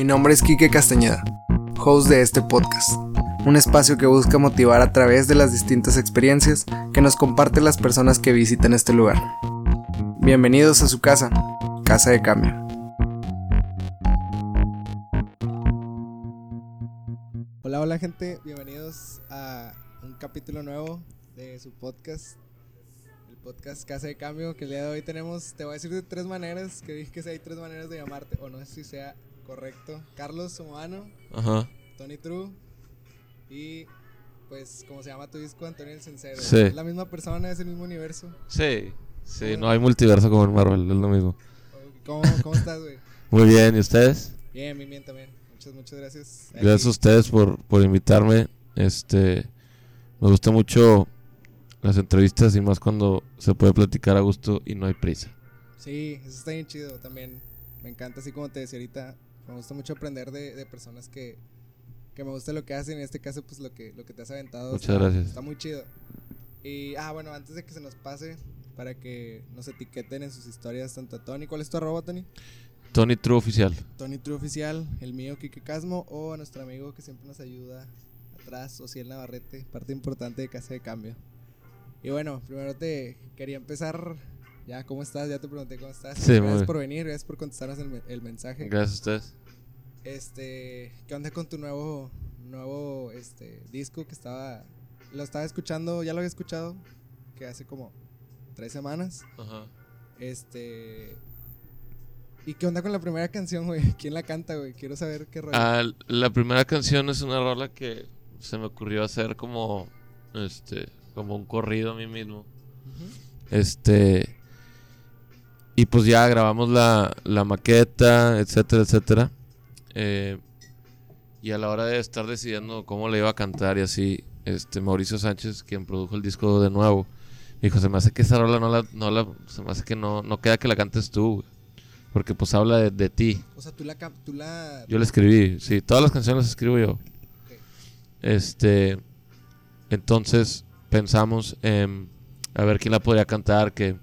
Mi nombre es Quique Castañeda, host de este podcast, un espacio que busca motivar a través de las distintas experiencias que nos comparten las personas que visitan este lugar. Bienvenidos a su casa, Casa de Cambio. Hola, hola gente, bienvenidos a un capítulo nuevo de su podcast, el podcast Casa de Cambio, que el día de hoy tenemos, te voy a decir de tres maneras, que dije que hay tres maneras de llamarte, o no sé si sea correcto. Carlos Somano, Ajá. Tony True y pues como se llama tu disco, Antonio el Sincero. Sí. ¿Es la misma persona, es el mismo universo? Sí, sí, no hay multiverso como en Marvel, es lo mismo. ¿Cómo, cómo estás, güey? Muy bien, ¿y ustedes? Bien, bien, bien también. Muchas, muchas gracias. Gracias a ustedes por, por invitarme. Este, me gusta mucho las entrevistas y más cuando se puede platicar a gusto y no hay prisa. Sí, eso está bien chido también. Me encanta, así como te decía ahorita, me gusta mucho aprender de, de personas que, que me gusta lo que hacen. En este caso, pues lo que, lo que te has aventado. Muchas está- gracias. Está muy chido. Y, ah, bueno, antes de que se nos pase, para que nos etiqueten en sus historias, tanto a Tony. ¿Cuál es tu arroba, Tony? Tony True Oficial. Tony True Oficial, el mío, Kike Casmo, o a nuestro amigo que siempre nos ayuda atrás, Ociel Navarrete, parte importante de Casa de Cambio. Y bueno, primero te quería empezar. Ya, ¿cómo estás? Ya te pregunté cómo estás. Sí, gracias por venir, gracias por contestarnos el, me- el mensaje. Gracias a ustedes. Este, ¿qué onda con tu nuevo nuevo este disco que estaba lo estaba escuchando, ya lo había escuchado que hace como tres semanas. Ajá. Este, ¿y qué onda con la primera canción, güey? ¿Quién la canta, güey? Quiero saber qué rollo. Ah, la primera canción es una rola que se me ocurrió hacer como, este, como un corrido a mí mismo. Este. Y pues ya grabamos la, la maqueta, etcétera, etcétera. Eh, y a la hora de estar decidiendo cómo le iba a cantar y así, este Mauricio Sánchez, quien produjo el disco de nuevo, dijo, se me hace que esa rola no la, no la, se me hace que no, no queda que la cantes tú, güey". Porque pues habla de, de ti. O sea, tú la cap- tú la Yo la escribí, sí, todas las canciones las escribo yo. Este, entonces pensamos en a ver quién la podría cantar, que,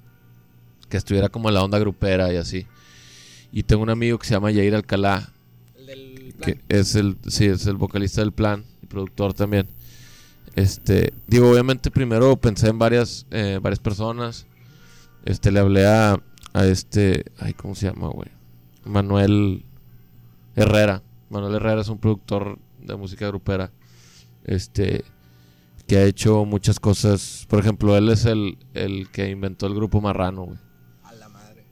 que estuviera como en la onda grupera y así. Y tengo un amigo que se llama Yair Alcalá, el del plan. que es el, sí, es el vocalista del plan y productor también. Este, digo, obviamente primero pensé en varias, eh, varias personas. Este, le hablé a, a este, ay, ¿cómo se llama, güey? Manuel Herrera. Manuel Herrera es un productor de música grupera. Este, que ha hecho muchas cosas. Por ejemplo, él es el, el que inventó el grupo Marrano, güey.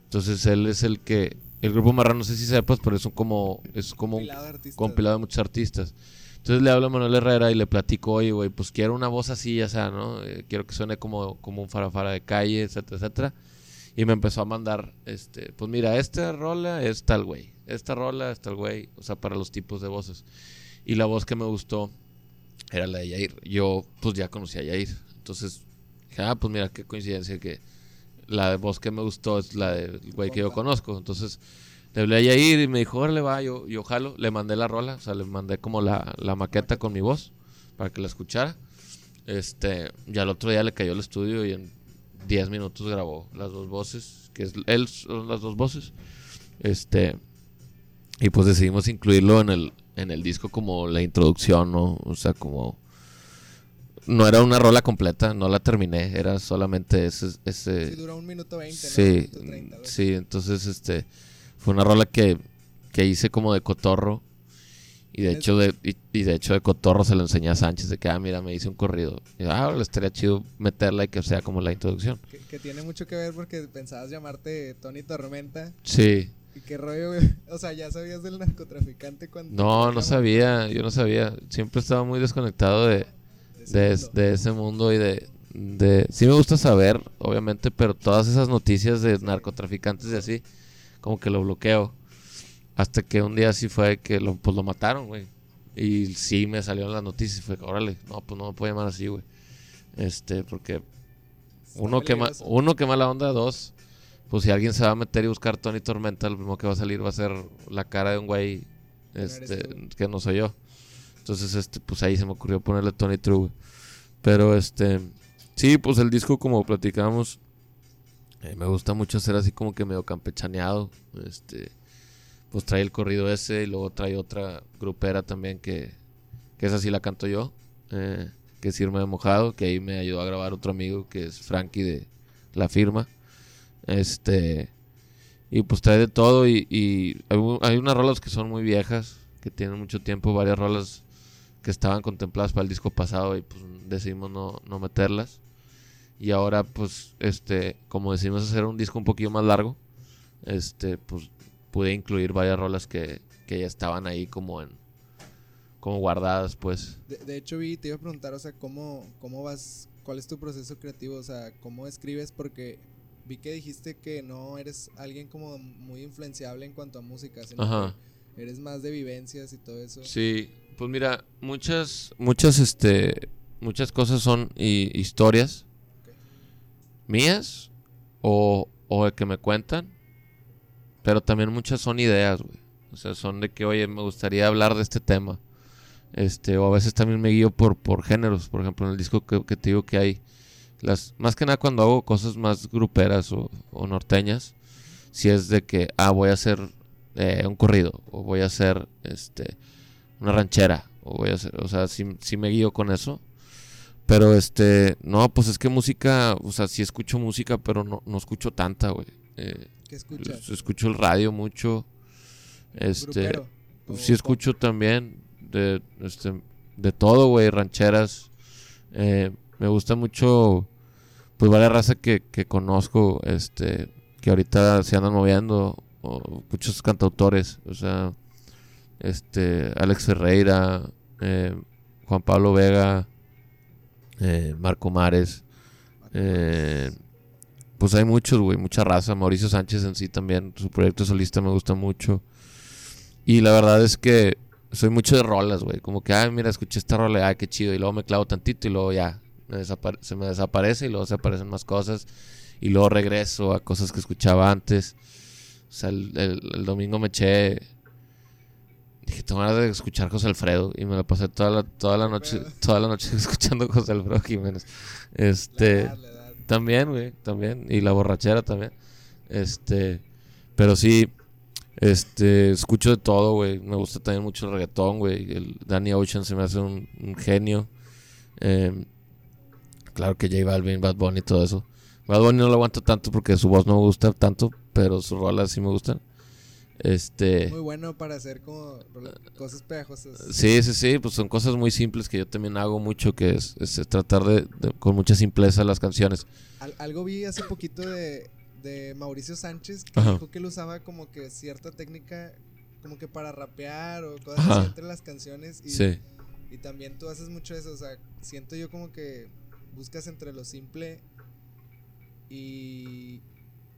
Entonces él es el que, el grupo Marrano, no sé si sepas, pero es un como, es como un Compilado de artistas. compilado de muchos artistas. Entonces le hablo a Manuel Herrera y le platico, oye, güey, pues quiero una voz así, ya sea, ¿no? Eh, quiero que suene como, como un farafara de calle, etcétera, etcétera. Y me empezó a mandar, este, pues mira, esta rola es tal güey, esta rola es tal güey, o sea, para los tipos de voces. Y la voz que me gustó era la de Yair. Yo, pues ya conocía a Yair. Entonces, dije, ah, pues mira, qué coincidencia que la voz que me gustó es la del güey que yo conozco. Entonces, le hablé a Yair y me dijo, órale, va, yo, yo jalo. Le mandé la rola, o sea, le mandé como la, la maqueta con mi voz para que la escuchara. Este, y al otro día le cayó el estudio y en 10 minutos grabó las dos voces, que es él son las dos voces. Este, y pues decidimos incluirlo en el, en el disco como la introducción, ¿no? O sea, como no era una rola completa, no la terminé, era solamente ese, ese Sí, duró un minuto veinte. Sí, entonces este fue una rola que, que hice como de cotorro y de hecho de y, y de hecho de cotorro se lo enseñé a Sánchez de que ah mira me hice un corrido y ah ahora estaría chido meterla y que sea como la introducción Que, que tiene mucho que ver porque pensabas llamarte Tony Tormenta. sí ¿Y qué rollo, güey? O sea, ¿ya sabías del narcotraficante cuando... no no sabía yo no sabía siempre estaba muy desconectado de, de, es- de ese mundo y de, de sí me gusta saber obviamente pero todas esas noticias de narcotraficantes y así como que lo bloqueo. Hasta que un día sí fue que lo, pues lo mataron güey. Y sí me salieron las noticias fue órale no pues no me puedo llamar así güey este porque uno que ma- uno que mala onda dos pues si alguien se va a meter y buscar Tony Tormenta lo primero que va a salir va a ser la cara de un güey este que no soy yo entonces este pues ahí se me ocurrió ponerle Tony True pero este sí pues el disco como platicamos eh, me gusta mucho ser así como que medio campechaneado este pues trae el corrido ese y luego trae otra grupera también que, que esa sí la canto yo, eh, que es Irma de Mojado, que ahí me ayudó a grabar otro amigo que es Frankie de La Firma. Este, y pues trae de todo y, hay unas rolas que son muy viejas, que tienen mucho tiempo, varias rolas que estaban contempladas para el disco pasado y pues decidimos no, no meterlas. Y ahora pues este, como decidimos hacer un disco un poquillo más largo, este, pues pude incluir varias rolas que, que ya estaban ahí como en como guardadas pues. De, de hecho, vi, te iba a preguntar, o sea, ¿cómo, ¿cómo vas? ¿Cuál es tu proceso creativo? O sea, ¿cómo escribes? Porque vi que dijiste que no eres alguien como muy influenciable en cuanto a música, sino Ajá. que eres más de vivencias y todo eso. Sí, pues mira, muchas, muchas, este, muchas cosas son hi- historias mías o, o de que me cuentan, pero también muchas son ideas, güey. O sea, son de que, oye, me gustaría hablar de este tema. Este, o a veces también me guío por, por géneros. Por ejemplo, en el disco que, que te digo que hay, las, más que nada cuando hago cosas más gruperas o, o norteñas, si es de que, ah, voy a hacer eh, un corrido, o voy a hacer, este, una ranchera, o voy a hacer, o sea, sí, sí me guío con eso. Pero este, no, pues es que música, o sea, sí escucho música, pero no, no escucho tanta, güey. Eh, ¿Qué escuchas? es- escucho el radio mucho. Este, ¿Grupero? pues ¿O sí escucho también de, este, de todo, güey, rancheras. Eh, me gusta mucho, pues varias razas que, que conozco, este, que ahorita se andan moviendo, o muchos cantautores, o sea, este, Alex Ferreira, eh, Juan Pablo Vega, eh, Marco Mares, eh, pues hay muchos, güey, mucha raza. Mauricio Sánchez en sí también, su proyecto solista me gusta mucho. Y la verdad es que soy mucho de rolas, güey. Como que, ay, mira, escuché esta rola, ay, qué chido. Y luego me clavo tantito y luego ya, se me desaparece y luego se aparecen más cosas. Y luego regreso a cosas que escuchaba antes. O sea, el- el domingo me eché. Dije, tengo ganas de escuchar José Alfredo. Y me la pasé toda la, toda la noche, toda la noche escuchando José Alfredo Jiménez. La Este. edad, la edad. También, güey, también. Y la borrachera también. Este, pero sí, este, escucho de todo, güey. Me gusta también mucho el reggaetón, güey. El Danny Ocean se me hace un, un genio. Em, claro que J Balvin, Bad Bunny y todo eso. Bad Bunny no lo aguanto tanto porque su voz no me gusta tanto, pero sus rolas sí me gustan. Este, Muy bueno para hacer como cosas pegajosas. Sí, sí, sí, pues son cosas muy simples que yo también hago mucho, que es, es tratar de, de- con mucha simpleza las canciones. Al- algo vi hace poquito de, de Mauricio Sánchez que Ajá. dijo que él usaba como que cierta técnica como que para rapear o cosas Ajá. así entre las canciones y, Sí, y también tú haces mucho eso, o sea, siento yo como que buscas entre lo simple y,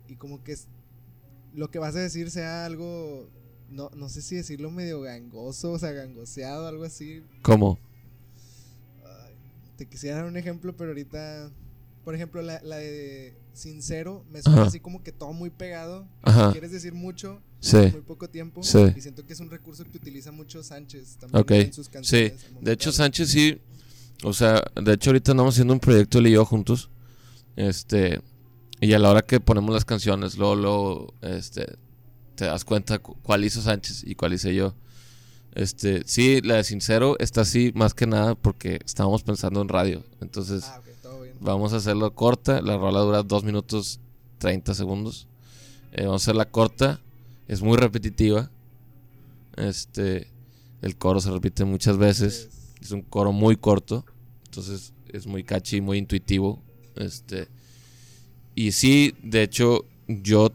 y como que es- lo que vas a decir sea algo, no, no sé si decirlo medio gangoso, o sea, gangoseado, algo así, ¿cómo? Ay, te quisiera dar un ejemplo, pero ahorita, por ejemplo, la, la de Sincero, me suena Ajá. así como que todo muy pegado. Ajá, Quieres decir mucho sí. en muy poco tiempo. Sí. Y siento que es un recurso que utiliza mucho Sánchez también en sus Sí, canciones. momento de hecho. Sánchez sí, o sea, de hecho ahorita andamos haciendo un proyecto él y yo juntos, este, y a la hora que ponemos las canciones, luego, luego, este, te das cuenta cu- cuál hizo Sánchez y cuál hice yo. Este, sí, la de Sincero está así más que nada porque estábamos pensando en radio, entonces Ah, ok, todo bien. vamos a hacerlo corta, la rola dura 2 minutos 30 segundos, Eh, vamos a hacerla corta, es muy repetitiva, este, el coro se repite muchas veces. Es un coro muy corto, entonces es muy catchy, muy intuitivo. Este y sí, de hecho, yo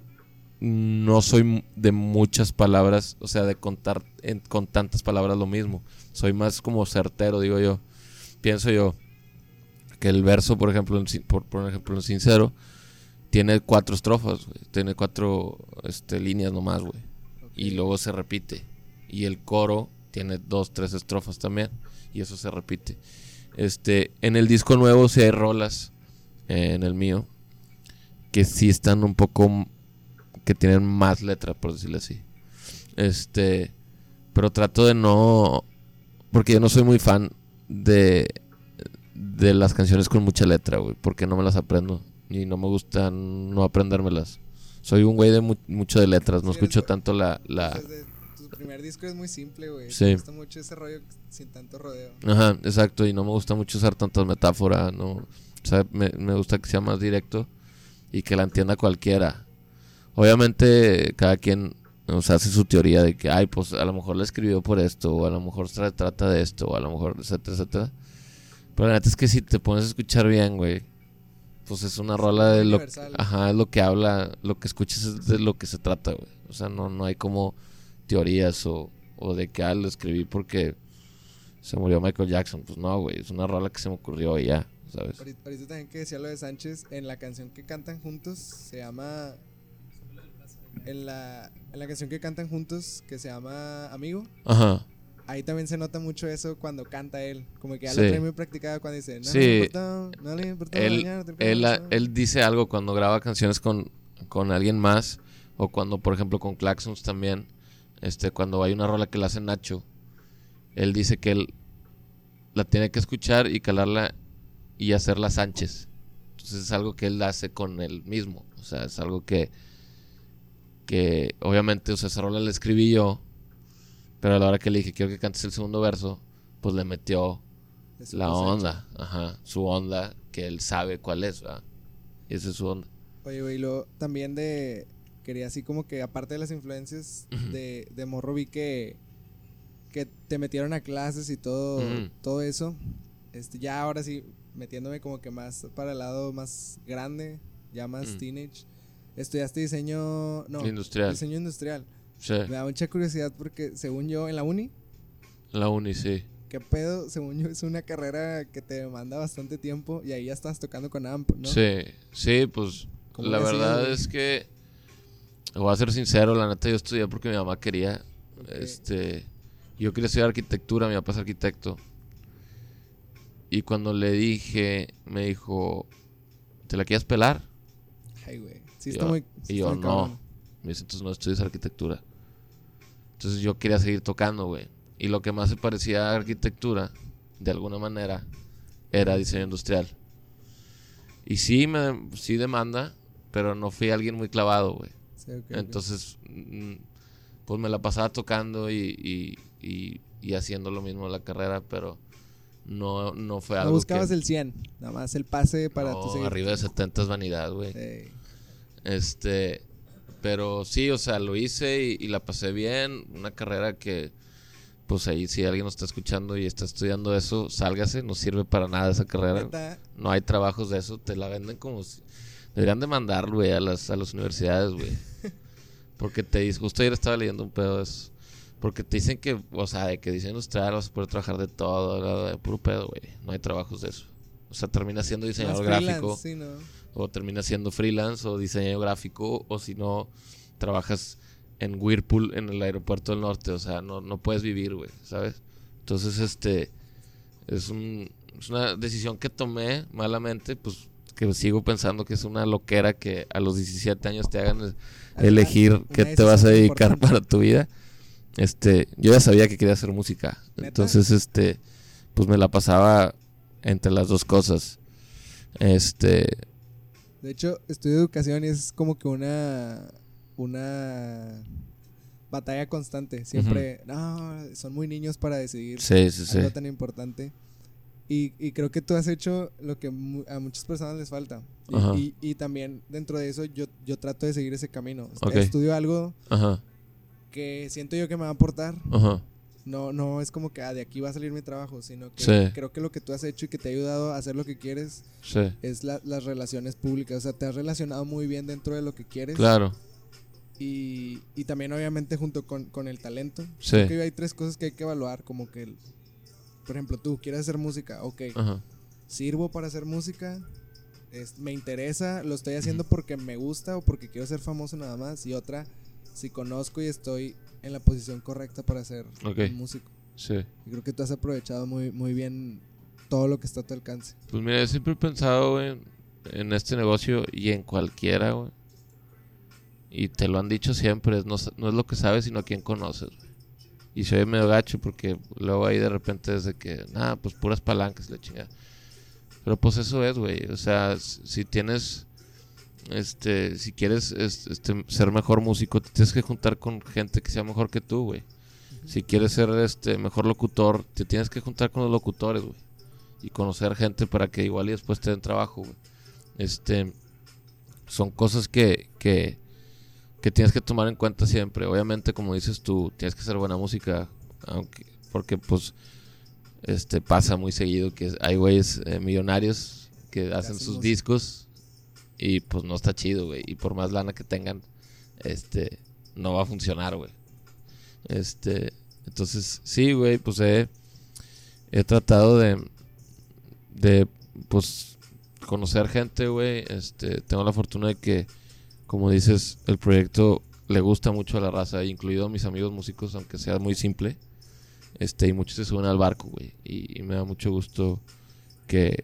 no soy de muchas palabras, o sea, de contar en- con tantas palabras lo mismo. Soy más como certero, digo yo. Pienso yo que el verso, por ejemplo, en por, por ejemplo, en Sincero, tiene cuatro estrofas, tiene cuatro este, líneas nomás, güey y luego se repite. Y el coro tiene dos, tres estrofas también. Y eso se repite. Este, en el disco nuevo sí hay rolas, eh, en el mío, que sí están un poco, que tienen más letra, por decirlo así. Este, pero trato de no, porque yo no soy muy fan de, de las canciones con mucha letra, güey, porque no me las aprendo. Y no me gusta no aprendérmelas. Soy un güey de mu- mucho de letras, no escucho tanto la, la, de El primer disco es muy simple, güey. Sí. Me gusta mucho ese rollo sin tanto rodeo. Ajá, exacto. Y no me gusta mucho usar tantas metáforas, ¿no? O sea, me, me gusta que sea más directo y que la entienda cualquiera. Obviamente, cada quien sea, hace su teoría de que, ay, pues a lo mejor la escribió por esto, o a lo mejor se trata de esto, o a lo mejor, etcétera, etcétera. Pero la neta es que si te pones a escuchar bien, güey, pues es una rola de lo, Universal. ajá, es lo que habla, lo que escuchas es de lo que se trata, güey. O sea, no, no hay como teorías o, o de que, ah, lo escribí porque se murió Michael Jackson. Pues no, güey, es una rola que se me ocurrió y ya, ¿sabes? Ahorita, ahorita también que decía lo de Sánchez, en la canción que cantan juntos se llama. En la, en la canción que cantan juntos, que se llama Amigo, Ajá. ahí también se nota mucho eso cuando canta él. Como que ya Sí. lo trae muy practicado cuando dice: No Sí. le importa, no le importa Él, mañana, él, alcanza". él dice algo cuando graba canciones con, con alguien más o cuando, por ejemplo, con Claxons también, este, cuando hay una rola que la hace Nacho, él dice que él la tiene que escuchar y calarla y hacerla Sánchez. Entonces es algo que él hace con él mismo. O sea, es algo que, que obviamente, o sea, esa rola la escribí yo, pero a la hora que le dije quiero que cantes el segundo verso, pues le metió la onda, ajá, su onda que él sabe cuál es, ¿verdad? Y esa es su onda. Oye, güey, luego también de. Quería así como que, aparte de las influencias de, de Morro, vi que. Que te metieron a clases y todo, todo eso. Este, ya ahora sí, metiéndome como que más para el lado más grande, ya más Ujú. teenage. Estudiaste diseño. No, Industrial. diseño industrial. Sí, Me da mucha curiosidad porque, según yo, en la uni, la uni, sí. ¿qué pedo? Según yo, es una carrera que te demanda bastante tiempo y ahí ya estás tocando con AMP, ¿no? Sí, sí, pues ¿Cómo la verdad es que voy a ser sincero, la neta yo estudié porque mi mamá quería. Este, yo quería estudiar arquitectura, mi papá es arquitecto. Y cuando le dije, me dijo, ¿te la quieres pelar? Ay, güey. Sí, está yo- muy. y yo, no. cabrón. Me dice, entonces no estudias arquitectura. Entonces yo quería seguir tocando, güey. Y lo que más se parecía a arquitectura, de alguna manera, era diseño industrial. Y sí, me, sí demanda, pero no fui alguien muy clavado, güey. Sí. Entonces, mm, pues me la pasaba tocando y, y, y- y haciendo lo mismo en la carrera, pero no, no fue No algo buscabas que... el 100, nada más el pase para no, seguir. arriba de 70 es vanidad, güey. Ey, Este, pero sí, o sea, lo hice y, y la pasé bien. Una carrera que, pues ahí, si alguien nos está escuchando y está estudiando eso, sálgase, no sirve para nada esa carrera. No hay trabajos de eso, te la venden como si. Deberían de mandar, güey, a las, a las universidades, güey. Porque te dicen, justo ayer estaba leyendo un pedo de eso. Porque te dicen que, o sea, de que diseño industrial vas a poder trabajar de todo, bla, puro pedo, güey. No hay trabajos de eso. O sea, termina siendo diseñador gráfico Sí, no. o terminas siendo freelance o diseño gráfico o si no trabajas en Whirlpool en el aeropuerto del norte, o sea, no, no puedes vivir, güey, ¿sabes? Entonces, este, es, un, es una decisión que tomé malamente, pues que sigo pensando que es una loquera que a los 17 años te hagan elegir qué te vas a dedicar importante. para tu vida. Este, yo ya sabía que quería hacer música, ¿Neta? entonces, este, pues me la pasaba entre las dos cosas. Este, De hecho, estudio educación y es como que una. Una. Batalla constante. Siempre. No, son muy niños para decidir sí, sí, sí. algo tan importante. Y, y creo que tú has hecho lo que mu- a muchas personas les falta. Y, y- y también dentro de eso yo, yo trato de seguir ese camino. Ok. Estudio algo Ajá, que siento yo que me va a aportar. ajá. No, no es como que ah, de aquí va a salir mi trabajo, sino que Sí. creo que lo que tú has hecho y que te ha ayudado a hacer lo que quieres Sí, es la- las relaciones públicas. O sea, te has relacionado muy bien dentro de lo que quieres. claro. Y, y también obviamente junto con, con el talento. Sí. Creo que hay tres cosas que hay que evaluar, como que, por ejemplo, tú quieres hacer música, ok, Ajá. sirvo para hacer música, Es- me interesa, lo estoy haciendo porque me gusta o porque quiero ser famoso nada más. Y otra, si conozco y estoy en la posición correcta para ser Ok. un músico. Sí. Y creo que tú has aprovechado muy, muy bien todo lo que está a tu alcance. Pues mira, yo siempre he pensado, güey, en este negocio y en cualquiera, güey. Y te lo han dicho siempre, no, no es lo que sabes, sino a quién conoces, güey. Y soy medio gacho porque luego ahí de repente es de que, nada, pues puras palancas, la chingada. Pero pues eso es, güey. O sea, si tienes, este, si quieres es- este, ser mejor músico, te tienes que juntar con gente que sea mejor que tú, güey. Si quieres ser este mejor locutor, te tienes que juntar con los locutores, güey. Y conocer gente para que igual y después te den trabajo, güey. Este, son cosas que, que, que tienes que tomar en cuenta siempre. Obviamente, como dices tú, tienes que hacer buena música, aunque, porque pues este pasa muy seguido que hay güeyes eh, millonarios que hacen sus discos y pues no está chido, güey. Y por más lana que tengan, este, no va a funcionar, güey. Este, entonces, sí, güey, pues he, he tratado de, de, pues, conocer gente, güey. Este, tengo la fortuna de que, como dices, el proyecto le gusta mucho a la raza, incluido a mis amigos músicos, aunque sea muy simple. Este, y muchos se suben al barco, güey. Y, me da mucho gusto que,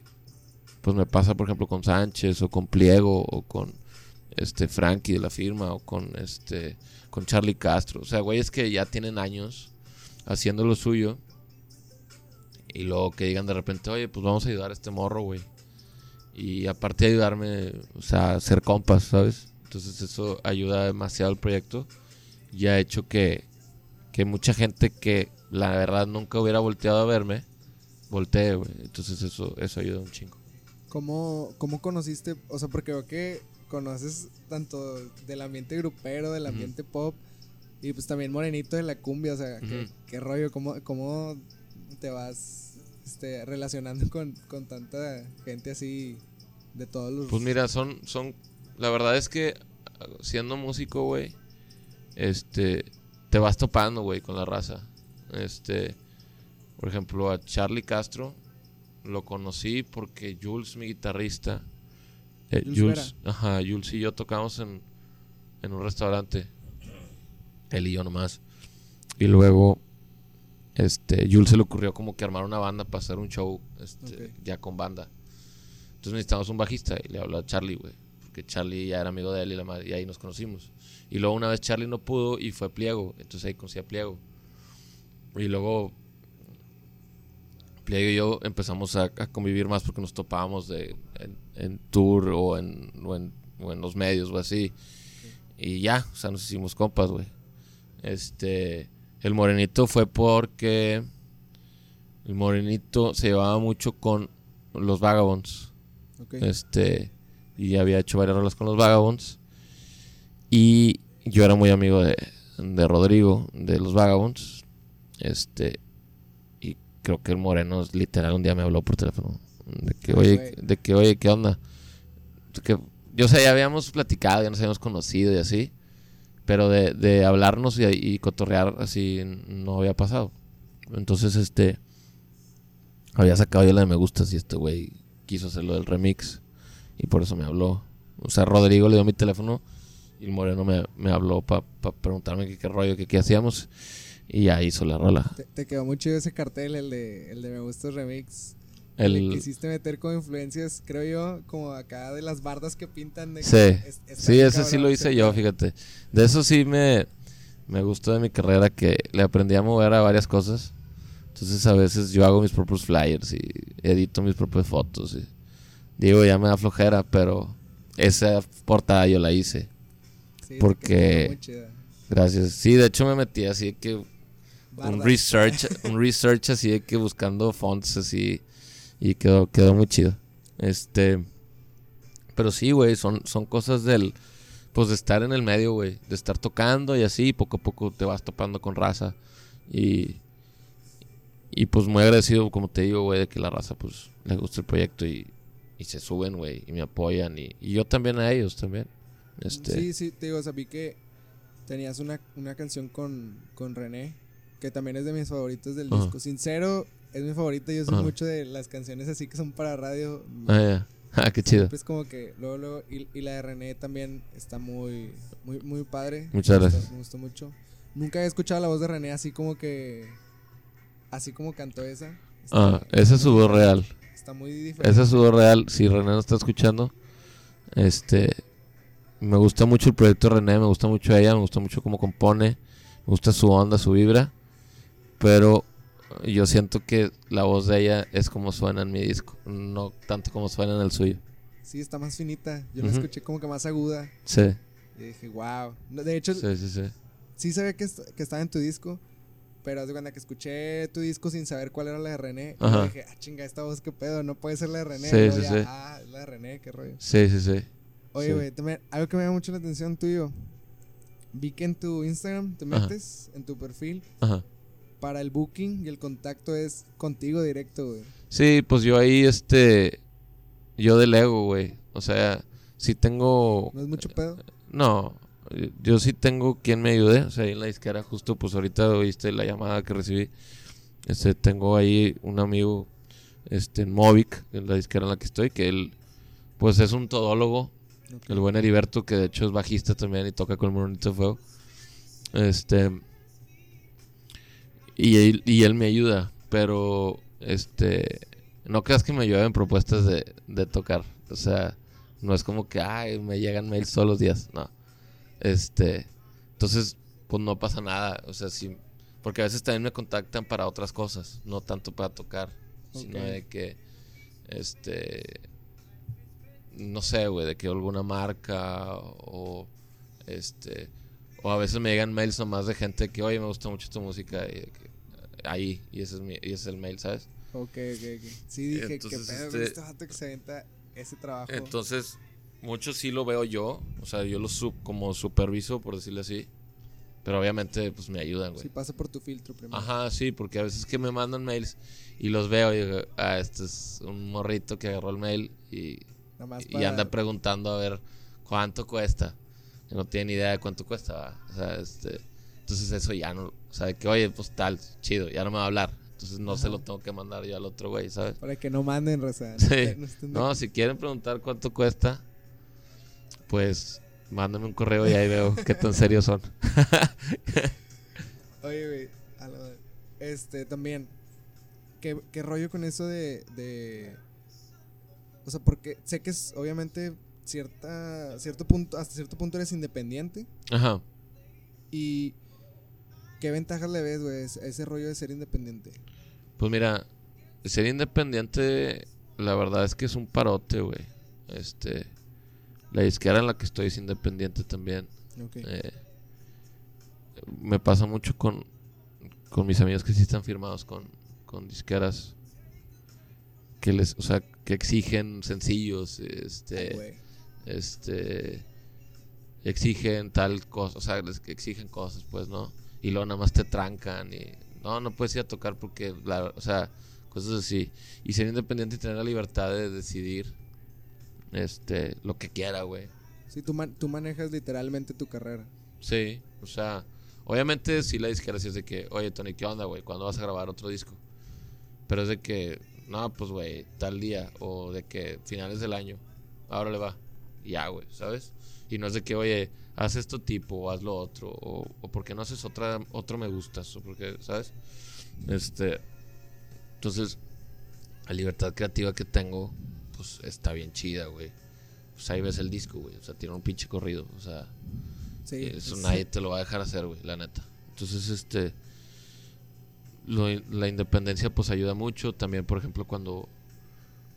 pues me pasa, por ejemplo, con Sánchez o con Pliego o con este Frankie de la firma o con este con Charlie Castro. O sea, güeyes que ya tienen años haciendo lo suyo. Y luego que digan de repente, oye, pues vamos a ayudar a este morro, güey. Y aparte de ayudarme, o sea, ser compas, ¿sabes? Entonces eso ayuda demasiado al proyecto. Y ha hecho que, que mucha gente que la verdad nunca hubiera volteado a verme, voltee, güey. Entonces eso, eso ayuda un chingo. ¿Cómo, ¿Cómo conociste? O sea, porque veo que conoces tanto del ambiente grupero, del ambiente pop, y pues también morenito de la cumbia, o sea, ¿qué, rollo? ¿Cómo, ¿Cómo te vas este, relacionando con, con tanta gente así de todos los... Pues mira, son, son, la verdad es que siendo músico, güey, este, te vas topando, güey, con la raza. Este, por ejemplo, a Charlie Castro lo conocí porque Jules, mi guitarrista, eh, Jules, ajá, Jules y yo tocamos en, en un restaurante, él y yo nomás. Y luego, este, Jules se le ocurrió como que armar una banda para hacer un show, este, ya con banda. Entonces necesitamos un bajista y le habló a Charlie, güey, porque Charlie ya era amigo de él y, la y ahí nos conocimos. Y luego una vez Charlie no pudo y fue Pliego, entonces ahí conocí a Pliego. Y luego Pliego y yo empezamos a, convivir más porque nos topábamos de, en, tour o en, o en, los medios o así. Y ya, o sea, nos hicimos compas, güey. Este, el morenito fue porque el morenito se llevaba mucho con los Vagabonds. Este, y había hecho varias rolas con los Vagabonds. Y yo era muy amigo de, de Rodrigo, de los Vagabonds. Este, creo que el Moreno literal un día me habló por teléfono. De que, oye, de que, oye, ¿qué onda? que, yo sé, ya habíamos platicado, ya nos habíamos conocido y así. Pero de, de hablarnos y, cotorrear así no había pasado. Entonces, este. Había sacado yo la de me gustas y este güey quiso hacerlo del remix. Y por eso me habló. O sea, Rodrigo le dio mi teléfono y el Moreno me, me habló para preguntarme qué, rollo, qué, qué hacíamos. Y ya hizo la rola. Te, quedó muy chido ese cartel, el de, el de Me Gusta Remix. El... Le quisiste meter con influencias, creo yo, como acá de las bardas que pintan. De sí, sí, ese sí lo hice yo, fíjate. De eso sí me, me gustó de mi carrera que le aprendí a mover a varias cosas. Entonces a veces yo hago mis propios flyers y edito mis propias fotos. Y digo, ya me da flojera, pero esa portada yo la hice. Sí, porque... Gracias. Sí, de hecho me metí así que un research, un research así de que buscando fonts así y quedó, quedó muy chido. Este, pero sí, güey, son, son cosas del, pues de estar en el medio, güey, de estar tocando y así, poco a poco te vas topando con raza y, y pues muy agradecido, como te digo, güey, de que la raza, pues, le gusta el proyecto y, y se suben, güey, y me apoyan y, y, yo también a ellos también. Este. Sí, sí, te digo, sabí que tenías una, una canción con, con René que también es de mis favoritos del disco. Sincero, es mi favorita. Yo soy mucho de las canciones así que son para radio. Ah, ya. Ah, qué chido. Pues como que luego, luego, y, la de René también está muy, muy, muy padre. Muchas gracias. me gustó mucho. Nunca he escuchado la voz de René así como que, así como cantó esa. ah, esa es su voz real. Está muy diferente. Esa es su voz real. Si René no está escuchando, este, me gusta mucho el proyecto de René, me gusta mucho ella, me gusta mucho cómo compone, me gusta su onda, su vibra. Pero yo siento que la voz de ella es como suena en mi disco, no tanto como suena en el suyo. Sí, está más finita. Yo la escuché como que más aguda. Sí. Y dije, wow. De hecho, sí, sí, sí. sí sabía que, que estaba en tu disco, Pero de cuenta que escuché tu disco sin saber cuál era la de René. Ajá. dije, ah, chinga, esta voz, qué pedo, no puede ser la de René. Sí, sí, ya, sí. Ah, es la de René, qué rollo. Sí, sí, sí. Oye, Sí. güey, también algo que me llama mucho la atención tuyo. Vi que en tu Instagram te Ajá. metes, en tu perfil, Ajá. Para el booking y el contacto es contigo directo, güey. Sí, pues yo ahí, este, yo delego, güey. O sea, sí tengo, No es mucho pedo. no, yo sí tengo quien me ayude. O sea, ahí en la disquera, justo, pues ahorita oíste la llamada que recibí. Este, tengo ahí un amigo, este, en Movic, en la disquera en la que estoy, que él, pues es un todólogo. El buen Heriberto, que de hecho es bajista también y toca con el Moronito de Fuego. Este. Y él, y él me ayuda, pero este. No creas que me ayuda en propuestas de, de tocar. O sea, no es como que, ay, me llegan mails todos los días. No. Este. Entonces, pues no pasa nada. O sea, sí. Porque a veces también me contactan para otras cosas, no tanto para tocar, sino de que. Este no sé, güey, de que alguna marca o este o a veces me llegan mails nomás de gente que, oye, me gusta mucho tu música y de que, ahí y ese es mi, y ese es el mail, ¿sabes? Ok, ok, ok. Sí, dije, Entonces, qué pedo este- este vato que se aventa ese trabajo. Entonces, mucho sí lo veo yo, o sea, yo lo sub, como superviso, por decirlo así, pero obviamente pues me ayudan, güey. Si pasa por tu filtro primero. Ajá, sí, porque a veces que me mandan mails y los veo y digo, ah, este es un morrito que agarró el mail y y para- anda preguntando a ver cuánto cuesta. No tiene ni idea de cuánto cuesta, ¿va? O sea, este, entonces eso ya no, o sea, que oye, pues tal, chido, ya no me va a hablar. Entonces no se lo tengo que mandar yo al otro güey, ¿sabes? Para que no manden. No, Sí. no si quieren preguntar cuánto cuesta, pues mándame un correo y ahí veo qué tan serios son. Oye, güey, este, también, ¿qué, qué rollo con eso de, de, o sea, porque sé que es, obviamente, cierta, cierto punto, hasta cierto punto eres independiente, Ajá. y ¿qué ventajas le ves, güey, a ese rollo de ser independiente? Pues mira, ser independiente, la verdad es que es un parote, güey. Este, la disquera en la que estoy es independiente también. Ok. Eh, me pasa mucho con, con mis amigos que sí están firmados con, con disqueras que les, o sea, que exigen sencillos, este, este, exigen tal cosa, o sea, les exigen cosas, pues, ¿no? Y luego nada más te trancan y no, no puedes ir a tocar porque, la, o sea, cosas así. Y ser independiente y tener la libertad de decidir, este, lo que quiera, güey. Sí, tú, man- tú manejas literalmente tu carrera. Sí, o sea, obviamente sí la sí es de que, oye Tony, ¿qué onda, güey? ¿Cuándo vas a grabar otro disco? Pero es de que, no, pues, güey, tal día, o de que finales del año, ahora le va, ya, güey, ¿sabes? Y no es de que, oye, haz esto tipo, o haz lo otro, o, o porque no haces otra, otro me gustas, o porque, ¿sabes? Este, entonces, la libertad creativa que tengo, pues, está bien chida, güey. Pues ahí ves el disco, güey, o sea, tiene un pinche corrido, o sea... Sí. Eso sí. nadie te lo va a dejar hacer, güey, la neta. Entonces, este. lo- la independencia, pues ayuda mucho. También, por ejemplo, cuando.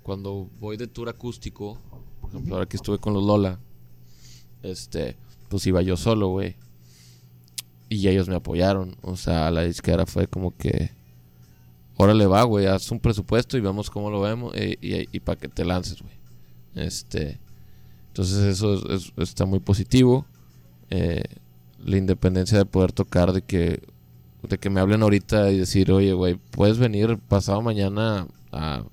Cuando voy de tour acústico. Por ejemplo, ahora que estuve con los Lola. Este. Pues iba yo solo, güey. Y ellos me apoyaron. O sea, la disquera fue como que. Órale, va, güey, haz un presupuesto y vemos cómo lo vemos. eh, y para que te lances, güey. Este. Entonces, eso es- es- está muy positivo eh, la independencia de poder tocar, de que, de que me hablen ahorita y decir, oye, güey, ¿puedes venir pasado mañana a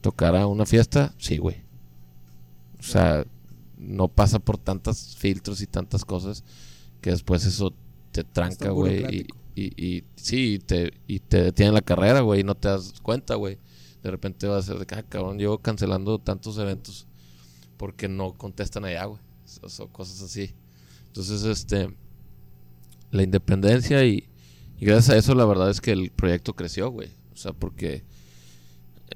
tocar a una fiesta? Sí, güey. O sea, no pasa por tantos filtros y tantas cosas que después eso te tranca, güey. Y, y, y sí, y te, y te detiene la carrera, güey, y no te das cuenta, güey. De repente va a ser de ah, cabrón, llevo cancelando tantos eventos porque no contestan allá, güey. O, o cosas así. Entonces, este, la independencia y, y gracias a eso la verdad es que el proyecto creció, güey. O sea, porque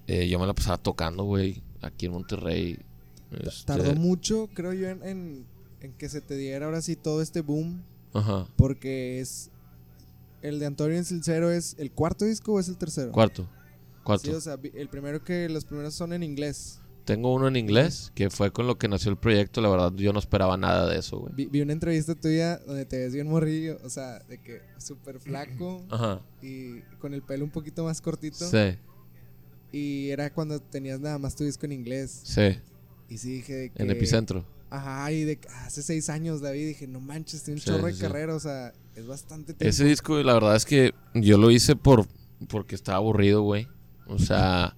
eh, yo me la pasaba tocando, güey, aquí en Monterrey. Este, Tardó mucho, creo yo, en, en, en que se te diera ahora sí todo este boom. Ajá. Porque es. El de Antonio Sincero es el cuarto disco o es el tercero? Cuarto. Cuarto. Sí, o sea, el primero que los primeros son en inglés. tengo uno en inglés, que fue con lo que nació el proyecto. La verdad, yo no esperaba nada de eso, güey. Vi, vi una entrevista tuya donde te ves bien morrillo, o sea, de que súper flaco Ajá. y con el pelo un poquito más cortito. Sí, Y era cuando tenías nada más tu disco en inglés. sí. Y sí dije que... En Epicentro. Ajá, y de hace seis años, David, dije, no manches, tiene un Sí, chorro sí, de carrera, o sea, es bastante tiempo. Ese disco, la verdad es que yo lo hice por porque estaba aburrido, güey. O sea,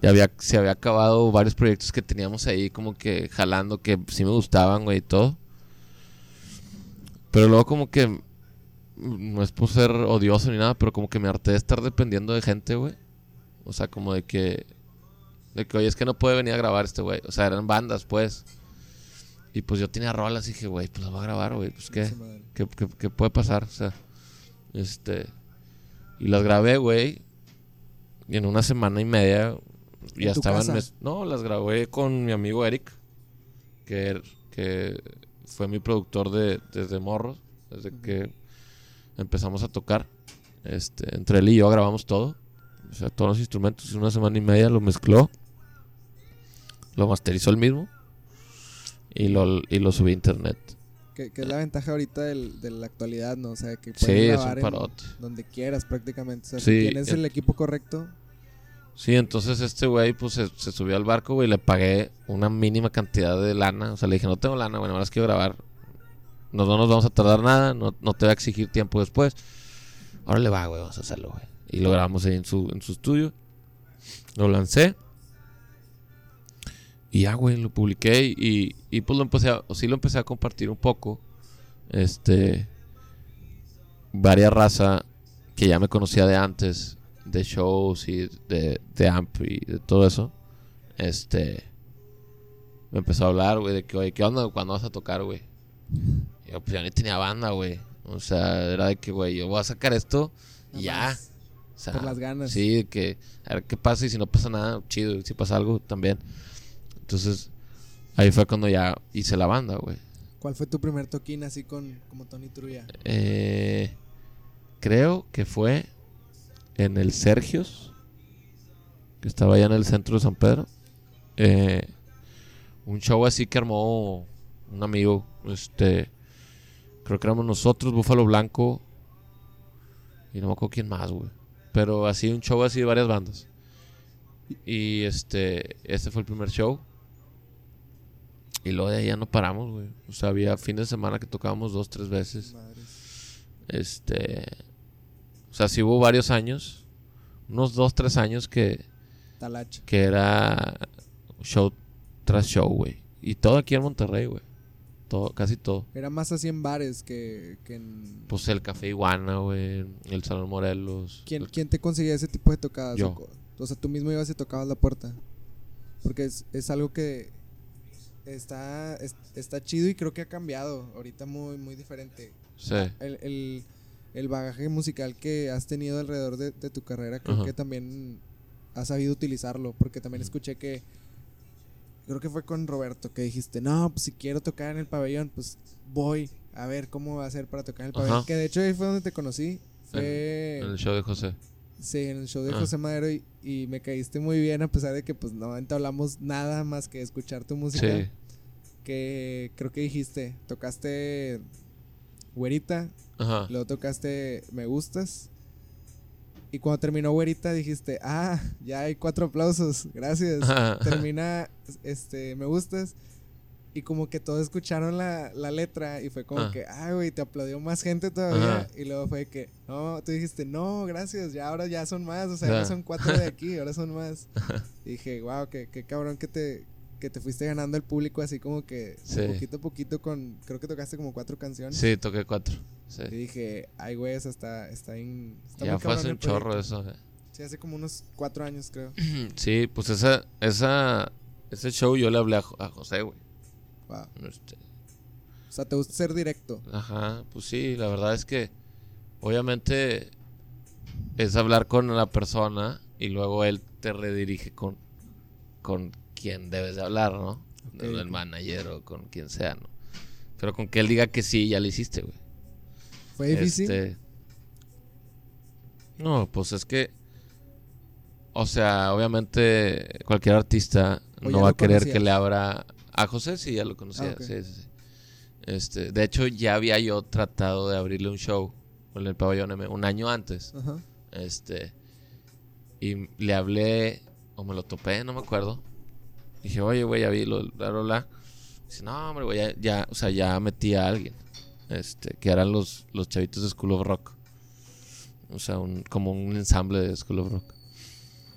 ya había, se había acabado varios proyectos que teníamos ahí como que jalando, que sí me gustaban, güey, y todo. Pero luego como que, mm, no es por ser odioso ni nada, pero como que me harté de estar dependiendo de gente, güey. O sea, como de que, de que, oye, es que no puede venir a grabar este güey. O sea, eran bandas, pues. Y pues yo tenía rolas y dije, güey, pues las voy a grabar, güey. Pues qué. ¿Qué, qué- qué puede pasar? O sea, este. Y las grabé, güey. Y en una semana y media ya ¿En tu estaban. mes- No, las grabé con mi amigo Eric, que, que fue mi productor de, desde morros, desde que empezamos a tocar. Este, entre él y yo grabamos todo. O sea, todos los instrumentos. En una semana y media lo mezcló. Lo masterizó él mismo. Y lo, y lo subí a internet. Que, que es la ventaja ahorita del- de la actualidad, ¿no? O sea, que puedes Sí, es grabar un en parote. donde quieras prácticamente. O sea, Sí, si tienes eh. el equipo correcto, Sí, entonces este güey pues se, se subió al barco, güey, y le pagué una mínima cantidad de lana. O sea, le dije, no tengo lana, güey, nada más quiero grabar. Nos, no nos vamos a tardar nada, no, no te va a exigir tiempo después. Ahora le va, güey, vamos a hacerlo, güey. Y lo grabamos ahí en su, en su estudio. Lo lancé. Y ya, güey, lo publiqué y, y pues lo empecé a, o sí lo empecé a compartir un poco. Este, varias raza que ya me conocía de antes, de shows y de, de amp y de todo eso. Este, me empezó a hablar, güey, de que, oye, ¿qué onda? ¿Cuándo vas a tocar, güey? Yo, pues ya ni tenía banda, güey. O sea, era de que, güey, yo voy a sacar esto y ya. O sea, por las ganas. Sí, de que a ver qué pasa y si no pasa nada, chido. Y si pasa algo, también. Entonces, ahí fue cuando ya hice la banda, güey. ¿Cuál fue tu primer toquín así con como Tony Trulla? Eh, creo que fue en el Sergios, que estaba allá en el centro de San Pedro. Eh, un show así que armó un amigo, este, creo que éramos nosotros, Búfalo Blanco, y no me acuerdo quién más, güey. Pero así, un show así de varias bandas. Y este, este fue el primer show. Y luego de ahí ya no paramos, güey. O sea, había fines de semana que tocábamos dos, tres veces. Madres. Este. O sea, sí hubo varios años. Unos dos, tres años que, Talacha. que era show tras show, güey. Y todo aquí en Monterrey, güey. Todo, casi todo. Era más así en bares que, que en... Pues el Café Iguana, güey. El Salón Morelos. ¿Quién, quién te conseguía ese tipo de tocadas? Yo. O, o sea, tú mismo ibas y tocabas la puerta. Porque es, es algo que está, es- está chido y creo que ha cambiado. Ahorita muy, muy diferente. Sí. El, el, el bagaje musical que has tenido alrededor de, de tu carrera, creo Ajá. que también has sabido utilizarlo. Porque también escuché que, creo que fue con Roberto, que dijiste, no, pues si quiero tocar en el pabellón, pues voy a ver cómo va a ser para tocar en el Ajá. pabellón. Que de hecho ahí fue donde te conocí. Fue En el show de José. Sí, en el show de Ah. José Madero y, y me caíste muy bien a pesar de que pues no entablamos nada más que escuchar tu música. Sí. Que creo que dijiste, tocaste Güerita, Ajá. Luego tocaste Me Gustas. Y cuando terminó Güerita dijiste, ah, ya hay cuatro aplausos, gracias. Ajá. Termina este Me Gustas. Y como que todos escucharon la, la letra y fue como Ah. que, ah, güey, te aplaudió más gente todavía. Ajá. Y luego fue que, no, tú dijiste, no, gracias, ya ahora ya son más, o sea, ya Ah. no son cuatro de aquí, ahora son más. Y dije, wow, qué, qué cabrón que te, que te fuiste ganando el público así como que Sí. poquito a poquito con, creo que tocaste como cuatro canciones. Sí, toqué cuatro. Sí. Y dije, ay, güey, eso está, está, en, está Ya muy fue hace un chorro eso. eh. Sí, hace como unos cuatro años, creo. Sí, pues esa, esa, ese show yo le hablé a José, güey. Wow. Este, O sea, te gusta ser directo. Ajá, pues sí, la verdad es que obviamente es hablar con la persona y luego él te redirige con, con quien debes de hablar, ¿no? Ok, el manager o con quien sea, ¿no? Pero con que él diga que sí, ya lo hiciste, güey. ¿Fue difícil? Este, No, pues es que. O sea, obviamente cualquier artista ¿O no va a querer conocías? que le abra a José, sí, ya lo conocía. Ah, sí, sí, sí. Este, de hecho, ya había yo tratado de abrirle un show en el pabellón M un año antes. Este, y le hablé, o me lo topé, no me acuerdo. Dije, oye, güey, ya vi lo, bla, bla, bla. Dice, no, hombre, güey, ya, ya, o sea, ya metí a alguien. Este, que eran los, los chavitos de School of Rock. O sea, un, como un ensamble de School of Rock.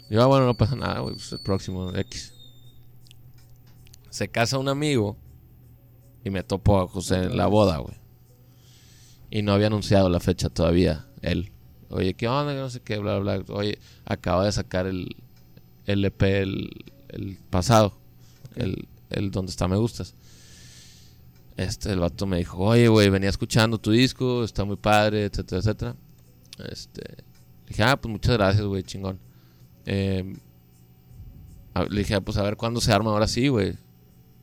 Yo, ah, bueno, no pasa nada, güey, pues el próximo, X. Se casa un amigo y me topo a José en la boda, güey. Y no había anunciado la fecha todavía, él. Oye, ¿qué onda? No sé qué, bla, bla, bla. Oye, acaba de sacar el, el EP el, el pasado. El, el donde está Me Gustas. Este, el vato me dijo, oye, güey, venía escuchando tu disco, está muy padre, etcétera, etcétera. Este, le dije, ah, pues muchas gracias, güey, chingón. Eh, a- le dije, ah, pues a ver cuándo se arma ahora sí, güey.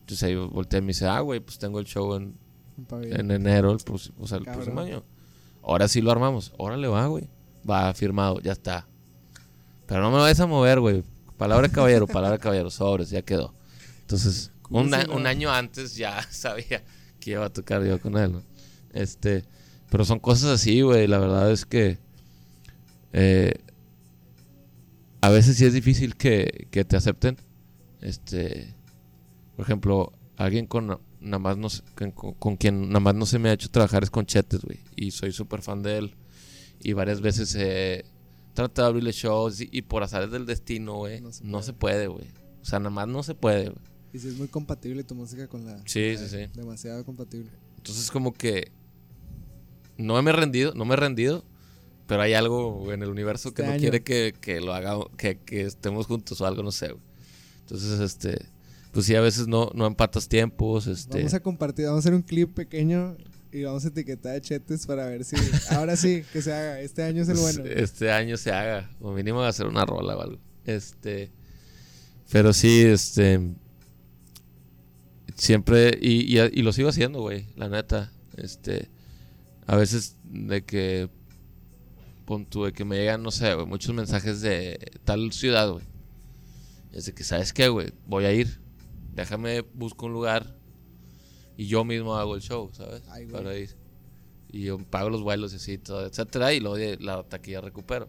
Entonces ahí volteé y me dice, ah, güey, pues tengo el show en, en enero, el, próximo- o sea, el Cabrón. próximo año. Ahora sí lo armamos. Órale, va, güey. Va, firmado, ya está. Pero no me vayas a mover, güey. Palabra de caballero, palabra de caballero, sobres, ya quedó. Entonces, un, un año antes ya sabía que iba a tocar yo con él, ¿no? Este, pero son cosas así, güey. La verdad es que eh, a veces sí es difícil que, que te acepten. Este, por ejemplo, alguien con nada más no con, quien nada más no se me ha hecho trabajar es con Chetes, güey. Y soy súper fan de él. Y varias veces he tratado de abrirle shows y, y por azares del destino, güey, No se no puede. se puede, güey. O sea, nada más no se puede, güey. Y si es muy compatible tu música con la. Sí, la- sí, sí. Demasiado compatible. Entonces como que no me he rendido, no me he rendido, pero hay algo en el universo que Este no año. quiere que, que lo haga, que, que estemos juntos o algo, no sé. güey. Entonces, este, pues sí, a veces no, no empatas tiempos, este. Vamos a compartir, vamos a hacer un clip pequeño y vamos a etiquetar a Chetes para ver si. Ahora sí, que se haga. Este año es el pues, bueno. Este año se haga, o mínimo hacer una rola o algo. Este, pero sí, este, siempre, y, y, y lo sigo haciendo, güey, la neta. Este, a veces de que, pon tú, de que me llegan, no sé, güey, muchos mensajes de tal ciudad, güey. Es de que, ¿sabes qué, güey? Voy a ir. Déjame, busco un lugar y yo mismo hago el show, ¿sabes? Ay. Para ir. Y yo pago los vuelos y así, todo, etcétera, y luego la taquilla recupero.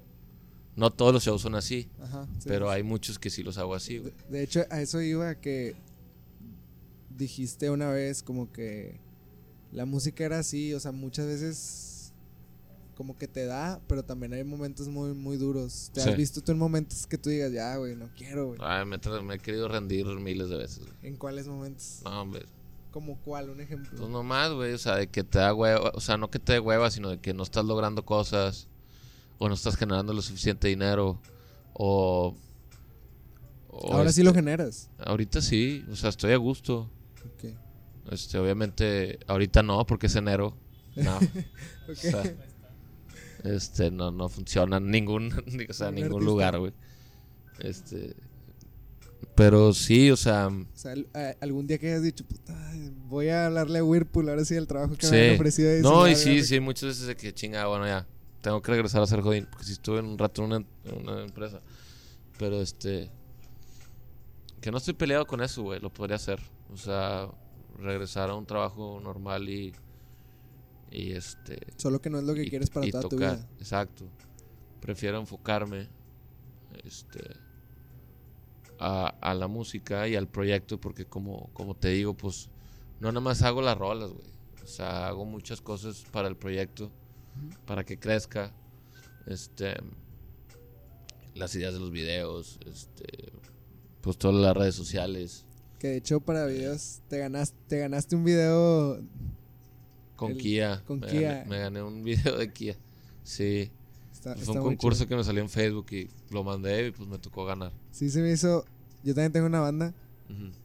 No todos los shows son así, Ajá. sí. pero hay muchos que sí los hago así, güey. De, de hecho, a eso iba que dijiste una vez como que la música era así, o sea, muchas veces como que te da, pero también hay momentos muy muy duros. ¿Te Sí. has visto tú en momentos que tú digas, ya, güey, no quiero, güey? Ay, me, he querido rendir miles de veces, güey. ¿En cuáles momentos? No, hombre. ¿Como cuál? Un ejemplo. Pues nomás, güey, o sea, de que te da hueva, o sea, no que te dé hueva, sino de que no estás logrando cosas, o no estás generando lo suficiente dinero, o... o Ahora sí este, lo generas. Ahorita sí, o sea, estoy a gusto. Ok. Este, obviamente, ahorita no, porque es enero. No. Ok. O sea, este, no, no funciona en ningún, o sea, Ningún artista. lugar, güey. Este, pero sí, o sea, O sea, a- algún día que hayas dicho, puta, voy a hablarle a Whirlpool ahora sí el trabajo que me han ofrecido. y No, y sí, sí, muchas veces de que chinga, bueno, ya, tengo que regresar a ser jodín, porque si estuve en un rato en una, en una empresa. Pero este, que no estoy peleado con eso, güey, lo podría hacer. O sea, regresar a un trabajo normal y, y este, Solo que no es lo que y- quieres para y toda tu vida. Exacto. Prefiero enfocarme este, a, a la música y al proyecto porque como, como te digo, pues no nada más hago las rolas, güey. O sea, hago muchas cosas para el proyecto, para que crezca. Este, las ideas de los videos, este, pues todas las redes sociales. Que de hecho para videos te ganaste, te ganaste un video. Con El- Kia. con me Kia. Gané, me gané un video de Kia. Sí. Está, Fue un concurso que me salió en Facebook y lo mandé y pues me tocó ganar. Sí, se me hizo. Yo también tengo una banda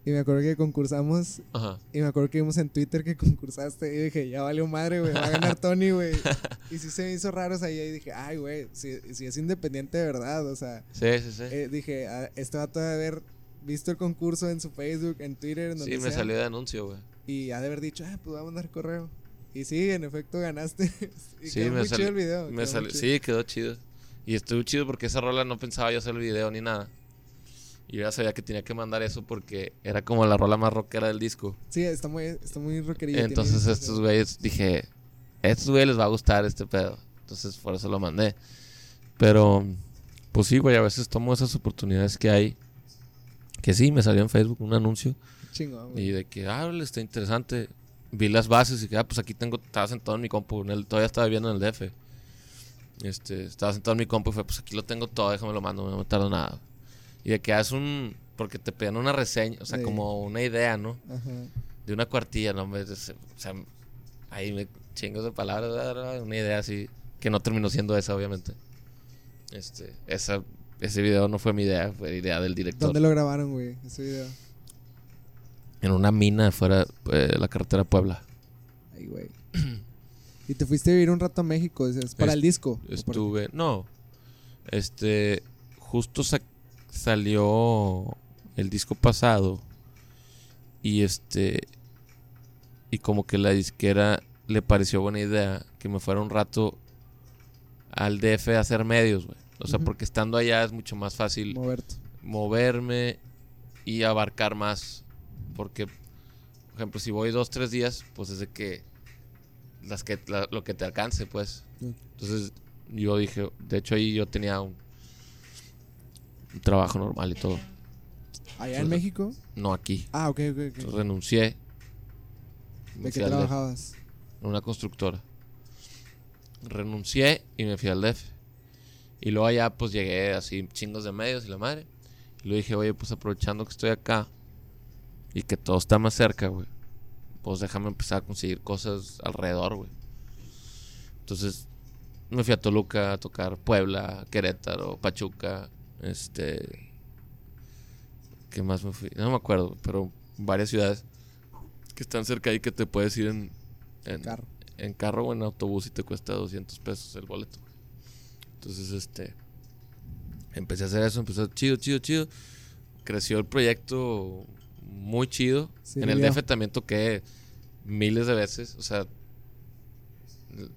y me acuerdo que concursamos Ajá. y me acuerdo que vimos en Twitter que concursaste y dije, ya valió madre, güey, va a ganar Tony, güey. Y sí se me hizo raro, o sea, y dije, ay, güey, si, si es independiente de verdad, o sea, Sí, sí, sí. eh, dije, ah, este vato debe haber visto el concurso en su Facebook, en Twitter, en donde sí, me sea, salió de anuncio, güey. y ha de haber dicho, ah, pues voy a mandar correo. Y sí, en efecto ganaste. y Sí, quedó me muy chido el video. Me quedó chido. sí, quedó chido. Y estuvo chido porque esa rola no pensaba yo hacer el video ni nada. Y yo ya sabía que tenía que mandar eso porque era como la rola más rockera del disco. Sí, está muy, está muy rockerilla. Entonces estos güeyes dije, a estos güeyes les va a gustar este pedo. Entonces por eso lo mandé. Pero, pues sí, güey, a veces tomo esas oportunidades que hay. Que sí, me salió en Facebook un anuncio. Chingón, güey. Y de que, ah, está interesante. Vi las bases y que, ah, pues aquí tengo, estaba sentado en mi compu. en el- todavía estaba viviendo en el DF. Este, estaba sentado en mi compu y fue, pues aquí lo tengo todo, déjame lo mando, no me tardo nada. Y de que haces un, porque te pedían una reseña, o sea, Sí. como una idea, ¿no? Ajá. De una cuartilla, no me, o sea, ahí me chingos de palabras, una idea así, que no terminó siendo esa, obviamente. Este, esa, ese video no fue mi idea, fue idea del director. ¿Dónde lo grabaron, güey? Ese video. En una mina fuera de la carretera Puebla. Ay, güey. y te fuiste a vivir un rato a México, dices, para Est- el disco. ¿o por- Estuve, no, este, justo sa- salió el disco pasado y este, y como que la disquera le pareció buena idea que me fuera un rato al DF a hacer medios, güey. O sea, porque estando allá es mucho más fácil Moverte. moverme y abarcar más. Porque, por ejemplo, si voy dos, tres días, pues es de que, las que la- lo que te alcance, pues. Entonces, yo dije, de hecho ahí yo tenía un, un trabajo normal y todo. ¿Allá en México? No aquí. Ah, ok, ok. Entonces renuncié. ¿De qué trabajabas? En una constructora. Renuncié y me fui al DF. Y luego allá pues llegué así chingos de medios y la madre. Y luego dije, oye, pues aprovechando que estoy acá y que todo está más cerca, güey. Pues déjame empezar a conseguir cosas alrededor, güey. Entonces me fui a Toluca a tocar Puebla, Querétaro, Pachuca, este... ¿Qué más me fui? No me acuerdo, pero varias ciudades que están cerca ahí que te puedes ir en, en, Carro. en carro o en autobús y te cuesta 200 pesos el boleto. güey. Entonces, este, empecé a hacer eso, empezó chido, chido, chido. Creció el proyecto muy chido. Sí, en el. DF también toqué miles de veces, o sea,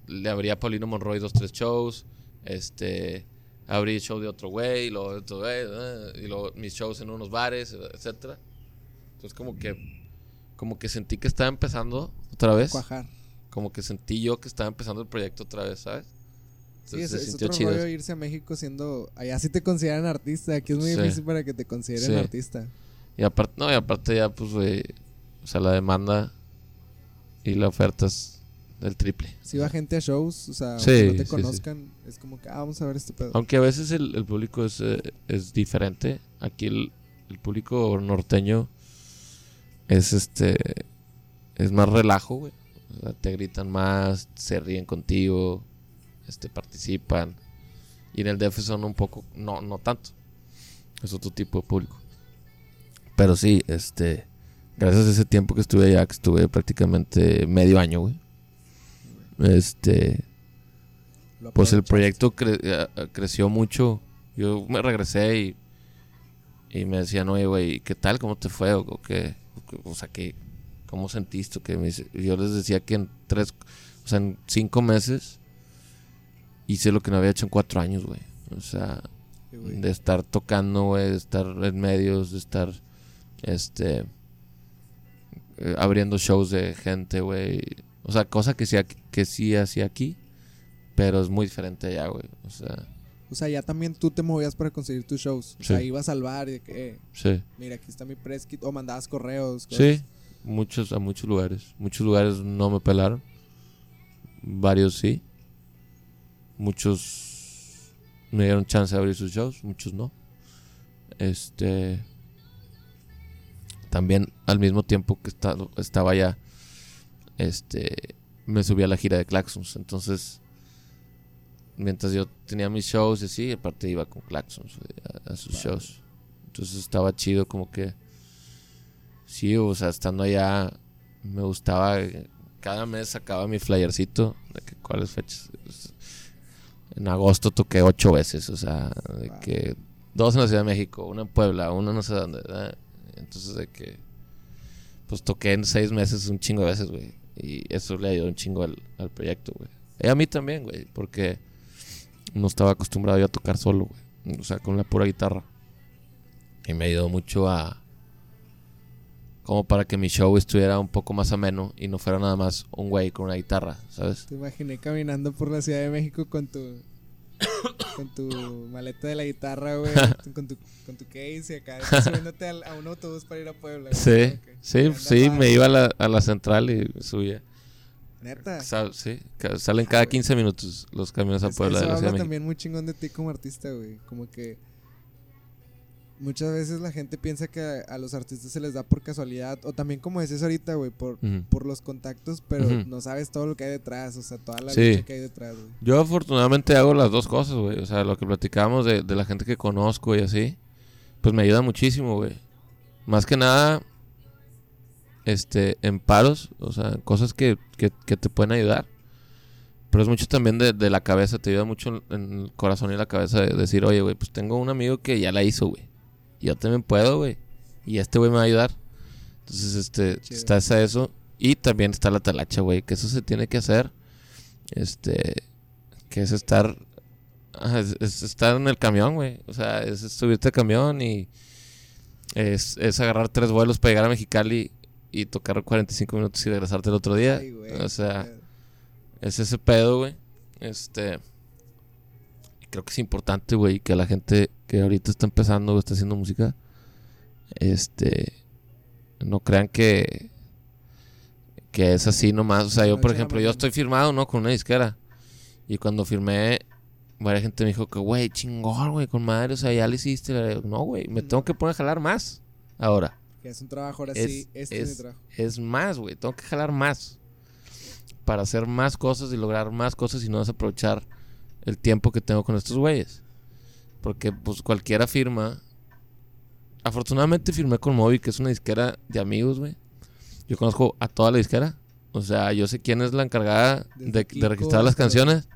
le abría a Paulino Monroy dos, tres shows, este, abrí el show de otro güey, y luego otro güey, eh, y luego mis shows en unos bares, etcétera. Entonces como que, como que sentí que estaba empezando otra vez Cuajar. como que sentí yo que estaba empezando el proyecto otra vez, ¿sabes? Sí, Entonces, es, se es otro chido. rollo irse a México siendo... Allá sí te consideran artista. Aquí es muy Sí. difícil para que te consideren Sí. artista. Y aparte, no, y aparte ya, pues, güey, o sea, la demanda y la oferta es del triple. Si va gente a shows, o sea, Sí, no te sí, sí. conozcan, es como que, ah, vamos a ver este pedo. Aunque a veces el, el público es, eh, es diferente. Aquí el, el público norteño es este. Es más relajo, güey. O sea, te gritan más, se ríen contigo, este, participan. Y en el DF son un poco. No, no tanto. Es otro tipo de público. Pero sí, este. Gracias a ese tiempo que estuve allá, que estuve prácticamente medio año, güey. Este pues el proyecto cre- eh, eh, creció mucho. Yo me regresé y, y me decían, oye, güey, ¿qué tal? ¿Cómo te fue? O, qué, o sea, ¿qué, ¿cómo sentiste? Que yo les decía que en tres, o sea, en cinco meses hice lo que no había hecho en cuatro años, güey. O sea, de estar tocando, güey, de estar en medios, de estar, este, eh, abriendo shows de gente, güey. O sea, cosa que sí, que sí hacía aquí, pero es muy diferente allá, güey. O sea, O sea, ya también tú te movías para conseguir tus shows. O Sí. sea, ibas al bar y de que, eh, sí. mira, aquí está mi press kit. O mandabas correos. cosas. Sí, muchos, a muchos lugares. Muchos lugares no me pelaron. Varios sí. Muchos me dieron chance de abrir sus shows, muchos no. Este. También al mismo tiempo que esta- estaba allá, este, me subí a la gira de Claxons. Entonces, mientras yo tenía mis shows y así, aparte iba con Claxons güey, a, a sus shows. Entonces estaba chido como que Sí, o sea, estando allá me gustaba. eh, Cada mes sacaba mi flyercito. De que cuáles fechas. Es- En agosto toqué ocho veces, o sea, de Wow. que dos en la Ciudad de México, una en Puebla, una no sé dónde. ¿verdad? Entonces, de que. Pues toqué en seis meses un chingo de veces, güey. Y eso le ayudó un chingo al, al proyecto, güey. Y a mí también, güey, porque no estaba acostumbrado yo a tocar solo, güey. O sea, con la pura guitarra. Y me ayudó mucho a... Como para que mi show estuviera un poco más ameno y no fuera nada más un güey con una guitarra, ¿sabes? Te imaginé caminando por la Ciudad de México con tu con tu maleta de la guitarra, güey, con tu, con tu case y acá, subiéndote a, a, un autobús para ir a Puebla. Sí, okay. sí, sí, me iba a la, a la central y subía. Neta. Sal, sí, salen cada 15 minutos los camiones a Puebla eso de la Ciudad habla también muy chingón de ti como artista, güey. Como que muchas veces la gente piensa que a, a, los artistas se les da por casualidad. O también como decías ahorita, güey, por, uh -huh. por los contactos, pero uh -huh. no sabes todo lo que hay detrás. O sea, toda la sí. lucha que hay detrás, güey. Yo afortunadamente hago las dos cosas, güey. O sea, lo que platicábamos de, de la gente que conozco y así, pues me ayuda muchísimo, güey. Más que nada, este, en paros, o sea, cosas que, que, que te pueden ayudar. Pero es mucho también de, de, la cabeza, te ayuda mucho en el corazón y la cabeza de decir, oye, güey, pues tengo un amigo que ya la hizo, güey. Yo también puedo, güey. Y este güey me va a ayudar. Entonces, este, Chido. está esa eso. Y también está la talacha, güey, que eso se tiene que hacer. Este, que es estar, es, es estar en el camión, güey. O sea, es subirte al camión y es, es agarrar tres vuelos para llegar a Mexicali y tocar 45 minutos y regresarte el otro día. Ay, o sea, es ese pedo, güey. Este. Creo que es importante, güey, que la gente que ahorita está empezando o está haciendo música, este. No crean que. Que es así nomás. O sea, yo, por ejemplo, yo estoy firmado, ¿no? Con una disquera. Y cuando firmé, varias gente me dijo que, güey, chingón, güey, con madre. O sea, ya le hiciste. No, güey, me tengo que poner a jalar más. Ahora. Que es un trabajo ahora es, sí, este es, es mi trabajo. Es más, güey, tengo que jalar más para hacer más cosas y lograr más cosas y no desaprovechar el tiempo que tengo con estos güeyes. Porque pues cualquiera firma. Afortunadamente firmé con Moby, que es una disquera de amigos, güey. Yo conozco a toda la disquera. O sea, yo sé quién es la encargada de, de, registrar las canciones.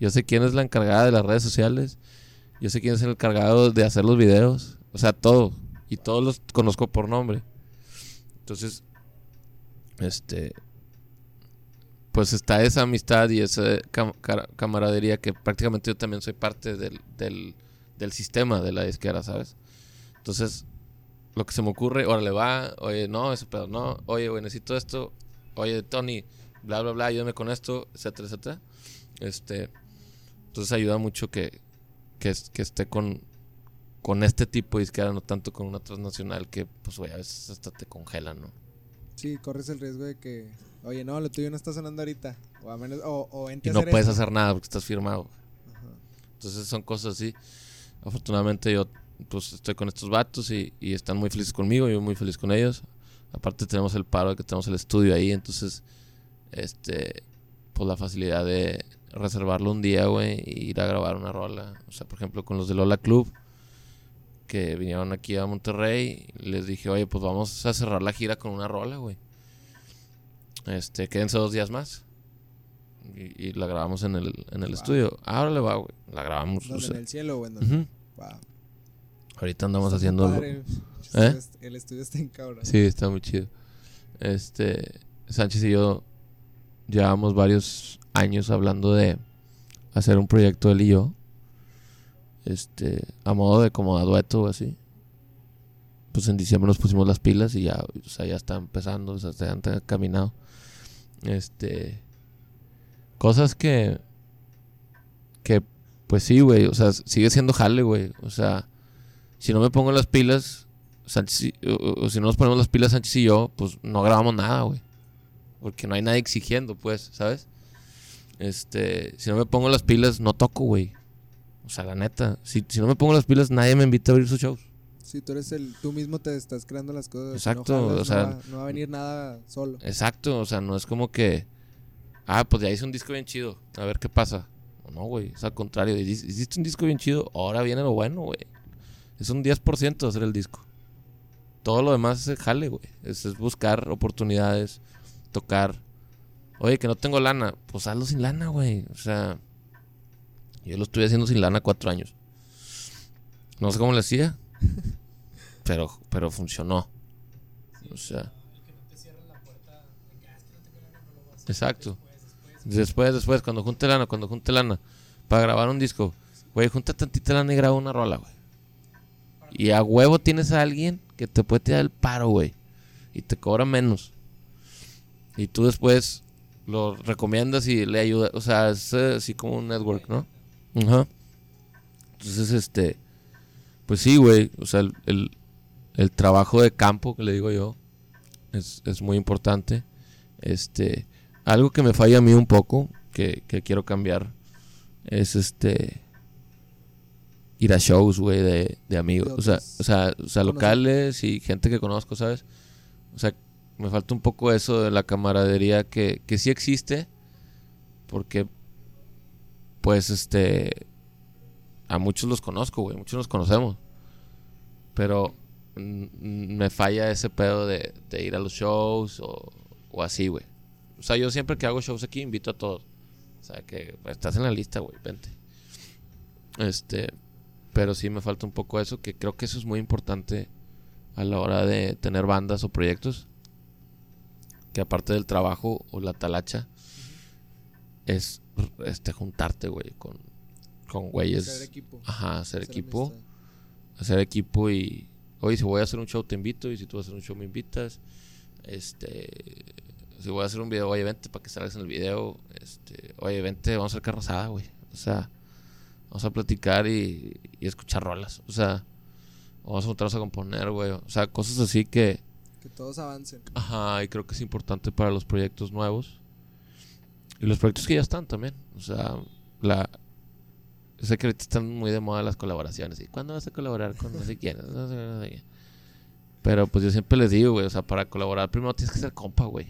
Yo sé quién es la encargada de las redes sociales. Yo sé quién es el encargado de hacer los videos. O sea, todo. Y todos los conozco por nombre. Entonces, este, pues está esa amistad y esa cam camaradería que prácticamente yo también soy parte del, del, del, sistema de la disquera, ¿sabes? Entonces, lo que se me ocurre, órale va, oye, no, ese pedo, no, oye, güey, necesito esto, oye, Tony, bla, bla, bla, ayúdame con esto, etcétera, etcétera. Este, entonces ayuda mucho que, que, que esté con, con este tipo de disquera, no tanto con una transnacional que, pues, güey, a veces hasta te congelan, ¿no? Sí, corres el riesgo de que, oye, no, lo tuyo no está sonando ahorita. O a menos, o, o y no puedes hacer nada porque estás firmado. Ajá. Entonces son cosas así. Afortunadamente yo, pues, estoy con estos vatos y, y están muy felices conmigo, yo muy feliz con ellos. Aparte tenemos el paro de que tenemos el estudio ahí, entonces, este, pues la facilidad de reservarlo un día, güey, e ir a grabar una rola. O sea, por ejemplo, con los de Lola Club que vinieron aquí a Monterrey, les dije, oye, pues vamos a cerrar la gira con una rola, güey. Este, quédense dos días más. Y, y la grabamos en el, en el wow. estudio. Ahora le va, güey. La grabamos. ¿Dónde, o sea. en el cielo, güey. Uh -huh. wow. Ahorita andamos haciendo. Padre. ¿Eh? El estudio está en cabra. Sí, está muy chido. Este, Sánchez y yo llevamos varios años hablando de hacer un proyecto él y yo este, a modo de como a dueto o así. Pues en diciembre nos pusimos las pilas y ya, o sea, ya está empezando, o sea, se han caminado. Este, cosas que, que, pues sí, güey, o sea, sigue siendo jale, güey. O sea, si no me pongo las pilas, Sánchez, o, si no nos ponemos las pilas Sánchez y yo, pues no grabamos nada, güey. Porque no hay nadie exigiendo, pues, ¿sabes? Este, si no me pongo las pilas, no toco, güey. O sea, la neta, si, si no me pongo las pilas, nadie me invita a abrir sus shows. Si tú eres el, tú mismo te estás creando las cosas. Exacto, no jalas, o sea, no va, no va, a venir nada solo. Exacto, o sea, no es como que, ah, pues ya hice un disco bien chido, a ver qué pasa. No, güey, es al contrario, hiciste un disco bien chido, ahora viene lo bueno, güey. Es un 10% de hacer el disco. Todo lo demás es jale, güey. Es, es buscar oportunidades, tocar. Oye, que no tengo lana, pues hazlo sin lana, güey. O sea, yo lo estuve haciendo sin lana cuatro años. No sé cómo le hacía, pero, pero funcionó. O sea. Exacto. Después, después, cuando junte lana, cuando junte lana, para grabar un disco, güey, junta tantita lana y graba una rola, güey. Y a huevo tienes a alguien que te puede tirar el paro, güey. Y te cobra menos. Y tú después lo recomiendas y le ayuda. O sea, es eh, así como un network, ¿no? Ajá. Entonces, este. Pues sí, güey. O sea, el, el, el trabajo de campo, que le digo yo, es, es muy importante. Este. Algo que me falla a mí un poco, que, que quiero cambiar, es este. Ir a shows, güey, de, de amigos. O sea, o sea, o sea, locales y gente que conozco, ¿sabes? O sea, me falta un poco eso de la camaradería que, que sí existe. Porque, pues, este. A muchos los conozco, güey. Muchos los conocemos. Pero me falla ese pedo de, de ir a los shows o, o así, güey. O sea, yo siempre que hago shows aquí invito a todos. O sea, que estás en la lista, güey, vente. Este, pero sí me falta un poco eso, que creo que eso es muy importante a la hora de tener bandas o proyectos. Que aparte del trabajo o la talacha, es este juntarte, güey, con, con güeyes. Hacer equipo. Ajá, hacer equipo amistad. Hacer equipo y oye si voy a hacer un show te invito y si tú vas a hacer un show me invitas este si voy a hacer un video oye vente para que salgas en el video este oye vente vamos a hacer carne asada güey o sea vamos a platicar y, y escuchar rolas o sea vamos a juntarnos a componer güey o sea cosas así que Que todos avancen. Ajá, y creo que es importante para los proyectos nuevos. Y los proyectos que ya están también. O sea, la... Sé que ahorita están muy de moda las colaboraciones. ¿Y cuándo vas a colaborar con no sé quién? No sé, no sé quién. Pero pues yo siempre les digo, güey, o sea, para colaborar primero tienes que ser compa, güey.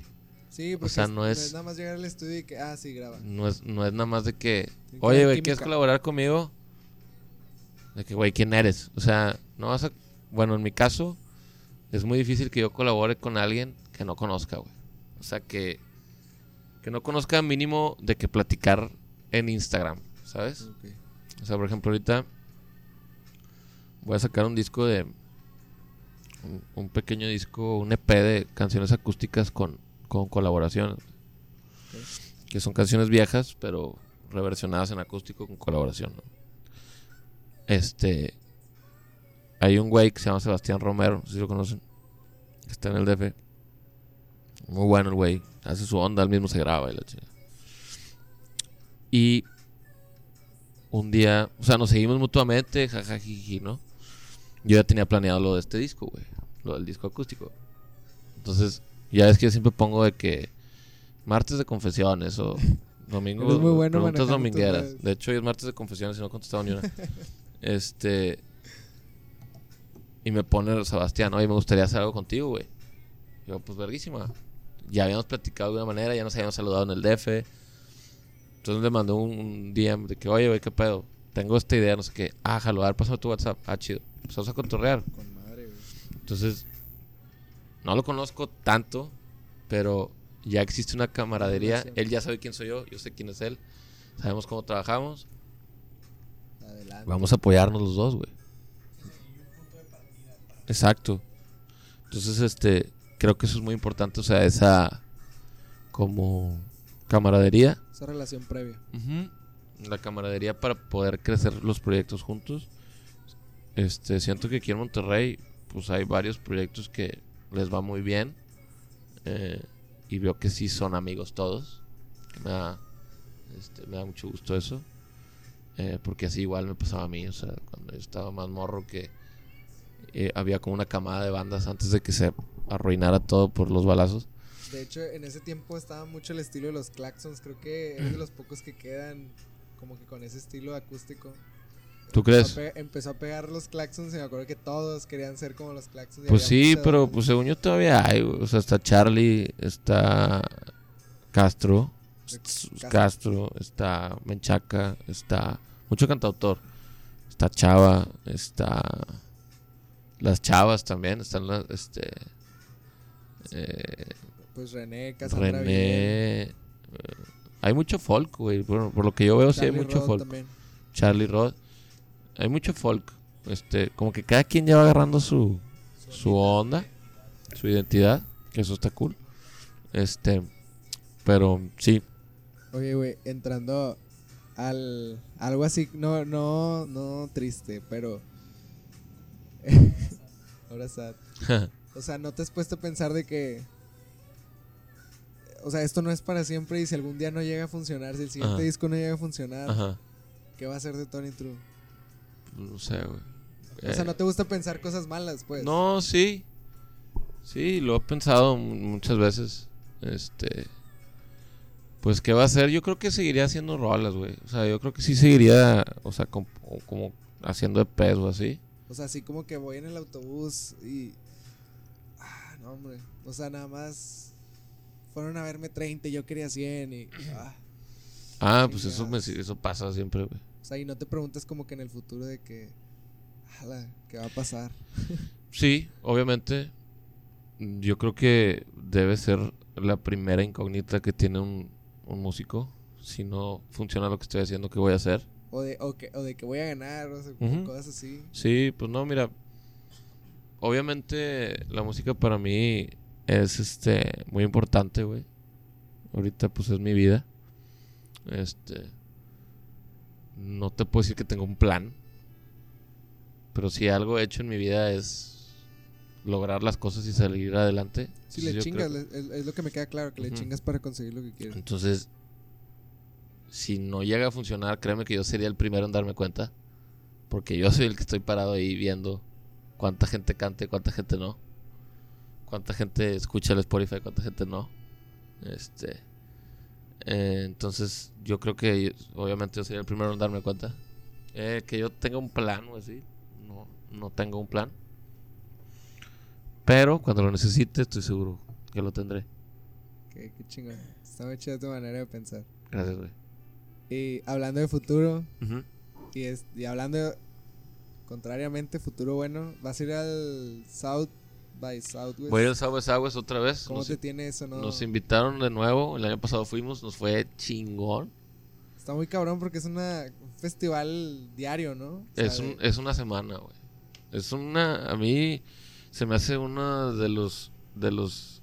Sí, porque sea, es- no es- nada más llegar al estudio y que, ah, sí, graba. No es, no es nada más de que, oye, güey, ¿quieres colaborar conmigo? De que, güey, ¿quién eres? O sea, no vas a... Bueno, en mi caso, es muy difícil que yo colabore con alguien que no conozca, güey. O sea, que... Que no conozca mínimo de que platicar en Instagram, ¿sabes? Ok. O sea, por ejemplo, ahorita voy a sacar un disco de. Un, un pequeño disco, un EP de canciones acústicas con, con colaboración. Que son canciones viejas, pero reversionadas en acústico con colaboración. ¿no? Este. Hay un güey que se llama Sebastián Romero, no sé si lo conocen. Que está en el DF. Muy bueno el güey. Hace su onda, él mismo se graba y la chingada. Y un día, o sea, nos seguimos mutuamente, jajajiji, ¿no? Yo ya tenía planeado lo de este disco, güey, lo del disco acústico. Entonces, ya es que yo siempre pongo de que martes de confesiones o domingo Eres muy bueno preguntas domingueras. De hecho, hoy es martes de confesiones y no he contestado ni una. este y me pone Sebastián, oye, me gustaría hacer algo contigo, güey. Yo, pues verguísima. Ya habíamos platicado de una manera, ya nos habíamos saludado en el DF. Entonces le mandó un, un DM de que, oye, güey, ¿qué pedo? Tengo esta idea, no sé qué. Ah, jalo, a ver, pásame tu WhatsApp. Ah, chido. Pues vamos a contorrear. Con madre, güey. Entonces, no lo conozco tanto, pero ya existe una camaradería. Él ya sabe quién soy yo, yo sé quién es él. Sabemos cómo trabajamos. Adelante. Vamos a apoyarnos los dos, güey. Exacto. Entonces, este, creo que eso es muy importante, o sea, esa como camaradería. Esa relación previa. La camaradería para poder crecer los proyectos juntos. Este, siento que aquí en Monterrey, pues hay varios proyectos que les va muy bien. eh, y veo que sí son amigos todos. Me da, este, me da mucho gusto eso. eh, porque así igual me pasaba a mí. O sea, cuando yo estaba más morro que eh, había como una camada de bandas antes de que se arruinara todo por los balazos. De hecho, en ese tiempo estaba mucho el estilo de los claxons. Creo que es de los pocos que quedan como que con ese estilo acústico. ¿Tú Empezó crees? a pe- empezó a pegar los claxons y me acuerdo que todos querían ser como los claxons. Pues sí, pero pues según yo todavía hay, o sea, está Charlie, está Castro, Castro. Castro, está Menchaca, está mucho cantautor, está Chava, está las Chavas también, están las, este, eh, Pues René, Cassandra René, eh, hay mucho folk, güey, por, por lo que yo veo sí hay mucho Rod folk, también. Charlie Rod, hay mucho folk, este, como que cada quien ya va agarrando su su onda, su identidad, que eso está cool. Este, pero sí, Oye, güey, entrando al algo así, no, no, no triste, pero Ahora sad. O sea, no te has puesto a pensar de que. O sea, esto no es para siempre y si algún día no llega a funcionar, si el siguiente Ajá. disco no llega a funcionar, Ajá. ¿qué va a hacer de Tony True? No sé, güey. O sea, Eh, no te gusta pensar cosas malas, pues. No, sí. Sí, lo he pensado mu- muchas veces. Este. Pues, ¿qué va a hacer? Yo creo que seguiría haciendo rolas, güey. O sea, yo creo que sí seguiría, o sea, com- o como haciendo EPs o así. O sea, así como que voy en el autobús y. Ah, no, hombre. O sea, nada más. Fueron a verme 30 y yo quería 100 y. Ah. Ah, pues eso, me, eso pasa siempre, güey. O sea, y no te preguntas como que en el futuro de que. Ala, ¿qué va a pasar? Sí, obviamente. Yo creo que debe ser la primera incógnita que tiene un, un músico. Si no funciona lo que estoy haciendo, ¿qué voy a hacer? O de, o que, o de que voy a ganar, o sea, cosas así. Sí, pues no, mira. Obviamente la música para mí es este muy importante, güey. Ahorita pues es mi vida. Este no te puedo decir que tengo un plan. Pero si algo he hecho en mi vida es lograr las cosas y salir adelante. Si Entonces, le yo chingas, creo- le- es, lo que me queda claro, que le chingas para conseguir lo que quieres. Entonces, si no llega a funcionar, créeme que yo sería el primero en darme cuenta. Porque yo soy el que estoy parado ahí viendo cuánta gente canta y cuánta gente no. Cuánta gente escucha el Spotify cuánta gente no. Este. eh, entonces, yo creo que obviamente yo sería el primero en darme cuenta. Eh, que yo tenga un plan o así. No, no tengo un plan. Pero cuando lo necesite, estoy seguro que lo tendré. Qué, qué chingón. Está muy chida tu manera de pensar. Gracias, güey. Y hablando de futuro, y, es, y hablando de- contrariamente, futuro bueno, vas a ir al South by Southwest. Voy al Southwest Southwest otra vez. ¿Cómo Nos, te tiene eso, no? nos invitaron de nuevo. El año pasado fuimos, nos fue chingón. Está muy cabrón porque es una, un festival diario, ¿no? O sea, Es, un- de- es una semana, güey. Es una. A mí se me hace uno de los de los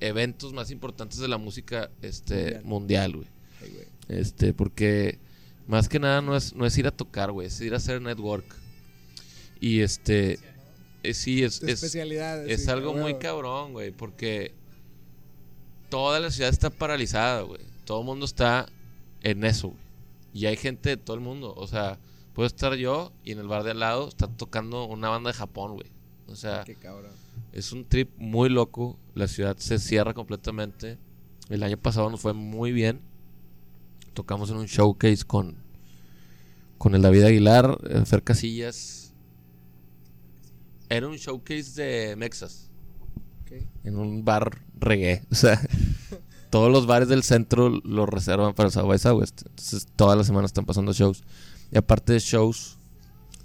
eventos más importantes de la música este Mundial. güey. Este, porque más que nada no es, no es ir a tocar, güey, es ir a hacer network. Y este, eh, sí, es, es, es sí, algo muy cabrón, güey, porque toda la ciudad está paralizada, güey. Todo el mundo está en eso, güey. Y hay gente de todo el mundo, o sea, puedo estar yo y en el bar de al lado está tocando una banda de Japón, güey. O sea, Qué cabrón. es un trip muy loco. La ciudad se cierra completamente. El año pasado nos fue muy bien. Tocamos en un showcase con, con el David Aguilar, eh, Fer Casillas. Era un showcase de Mexas Ok. en un bar reggae. O sea, todos los bares del centro lo reservan para el South by Southwest. Entonces, todas las semanas están pasando shows. Y aparte de shows,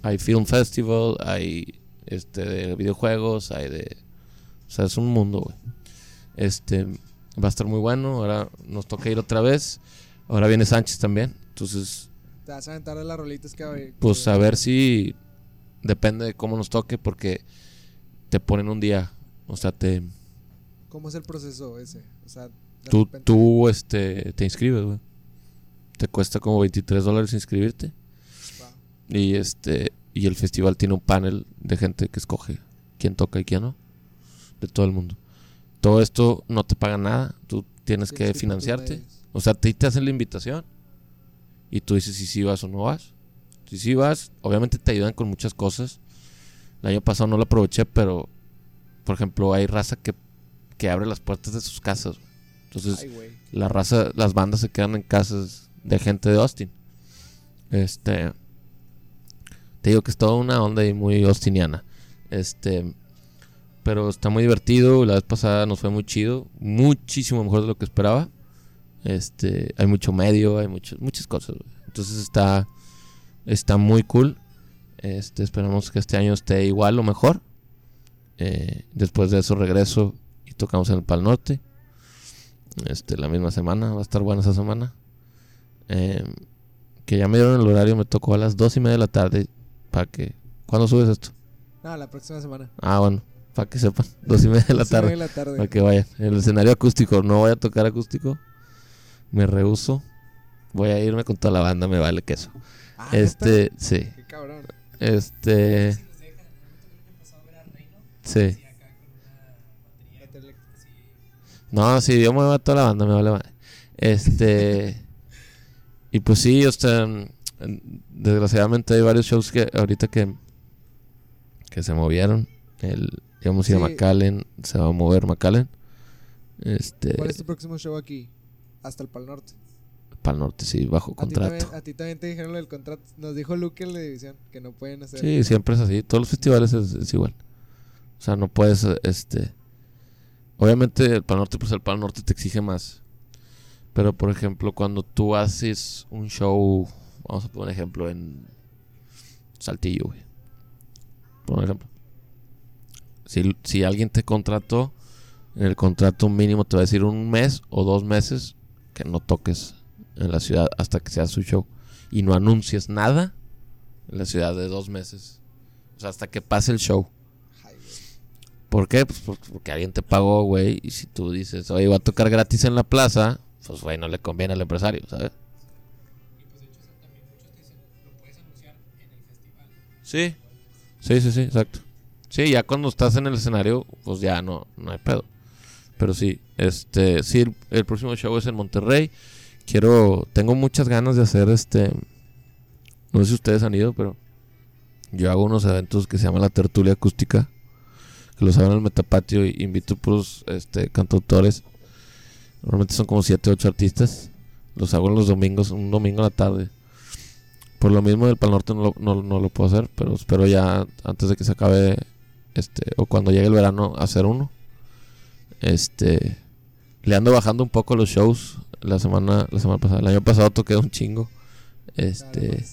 hay film festival, hay este de videojuegos, hay de. O sea, es un mundo, güey. Este va a estar muy bueno. Ahora nos toca ir otra vez. Ahora viene Sánchez también. Entonces, Te vas a aventar de las rolitas que hay. pues a ver si depende de cómo nos toque, porque te ponen un día. O sea, te. ¿Cómo es el proceso ese? O sea, Tú, repente- tú este, te inscribes, güey. Te cuesta como 23 dólares inscribirte. Wow. Y este y el festival tiene un panel de gente que escoge quién toca y quién no. De todo el mundo. Todo esto no te paga nada. Tú tienes que Tienes financiarte. O sea, te, te hacen la invitación. Y tú dices si sí vas o no vas. Si sí vas, obviamente te ayudan con muchas cosas. El año pasado no lo aproveché, pero por ejemplo, hay raza que, que abre las puertas de sus casas. Entonces, Ay, la raza, las bandas se quedan en casas de gente de Austin. Este. Te digo que es toda una onda ahí muy austiniana. Este. Pero está muy divertido. La vez pasada nos fue muy chido. Muchísimo mejor de lo que esperaba. Este. Hay mucho medio, hay mucho- muchas cosas. Entonces está. Está muy cool. Este, esperamos que este año esté igual o mejor. Eh, después de eso regreso y tocamos en el Pal Norte. Este, la misma semana, va a estar buena esa semana. Eh, que ya me dieron el horario, me tocó a las dos y media de la tarde. Para que. ¿Cuándo subes esto? No, la próxima semana. Ah, bueno, para que sepan, dos y media de la tarde. la tarde. Para que vayan. El escenario acústico, no voy a tocar acústico. Me rehuso. Voy a irme con toda la banda, me vale queso. Ah, Este, ¿neta? sí. Qué cabrón. Este. Sí. Batería eléctrica. No, sí, yo muevo a toda la banda, me vale madre. Este. y pues sí, o sea, desgraciadamente hay varios shows que ahorita que, que se movieron. El, íbamos a ir a Sí. McAllen, se va a mover McAllen. Este, ¿Cuál es tu próximo show aquí? Hasta el Pal Norte. Para el norte, sí, bajo A ti, contrato. también, a ti también te dijeron lo del contrato. Nos dijo Luke en la división que no pueden hacer. Sí, siempre es así. Todos los festivales es, es igual. O sea, no puedes, este... Obviamente el Pal Norte, pues el Pal Norte te exige más. Pero, por ejemplo, cuando tú haces un show... Vamos a poner un ejemplo en... Saltillo, güey. Por ejemplo. Si, si alguien te contrató, en el contrato mínimo te va a decir un mes o dos meses que no toques en la ciudad hasta que sea su show. Y no anuncies nada en la ciudad de dos meses. O sea, hasta que pase el show. ¿Por qué? Pues por- porque alguien te pagó, güey. Y si tú dices, oye, voy a tocar gratis en la plaza, pues, güey, no le conviene al empresario, ¿sabes? Sí. Sí, sí, sí, exacto. Sí, ya cuando estás en el escenario, pues ya no, no hay pedo. Pero sí, este, sí, el, el próximo show es en Monterrey. Quiero, tengo muchas ganas de hacer este, no sé si ustedes han ido, pero yo hago unos eventos que se llaman la tertulia acústica, que los hago en el Metapatio y invito puros este, cantautores. Normalmente son como 7, 8 artistas. Los hago en los domingos, un domingo en la tarde. Por lo mismo del Pal Norte no lo, no, no lo puedo hacer, pero espero ya antes de que se acabe, este, o cuando llegue el verano, hacer uno. Este, le ando bajando un poco los shows la semana, la semana pasada. El año pasado toqué un chingo. Este,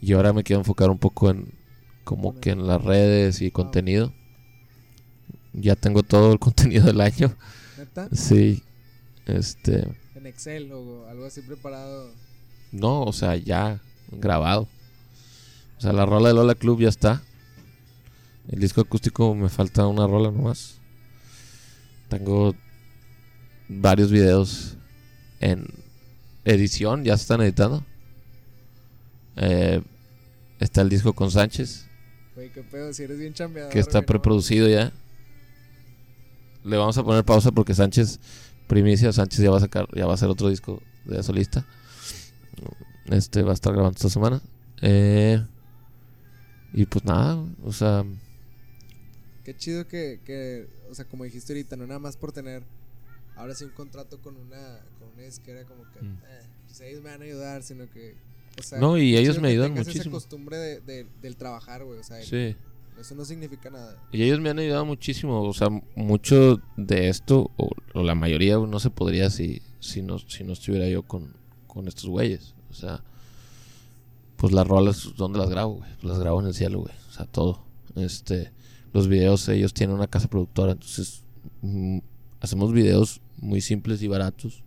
y ahora me quiero enfocar un poco en como que en las redes y contenido. Ya tengo todo el contenido del año. ¿Neta? Sí. Este, En Excel o algo así preparado. no, o sea, ya grabado. O sea, la rola de Lola Club ya está. El disco acústico me falta una rola nomás. Tengo varios videos en edición, ya se están editando. Eh, está el disco con Sánchez, Güey, qué pedo, si eres bien chambeador. que está no preproducido ya. Le vamos a poner pausa porque Sánchez, primicia, Sánchez ya va a sacar, ya va a hacer otro disco de solista. Este va a estar grabando esta semana. Eh, y pues nada, o sea. Qué chido que, que, o sea, como dijiste ahorita, no nada más por tener ahora sí un contrato con una, con una disquera como que, Mm. eh, pues ellos me van a ayudar, sino que, o sea, No, y ellos me ayudan tengas esa muchísimo. costumbre de, de- del trabajar, güey, o sea, sí. eso no significa nada. Y ellos me han ayudado muchísimo. O sea, mucho de esto, o, o la mayoría, no se podría si, si, no, si no estuviera yo con, con estos güeyes. O sea, pues las rolas, ¿dónde las grabo, güey? Las grabo en el cielo, güey. O sea, todo. Este, los videos, ellos tienen una casa productora. Entonces, mm, hacemos videos muy simples y baratos.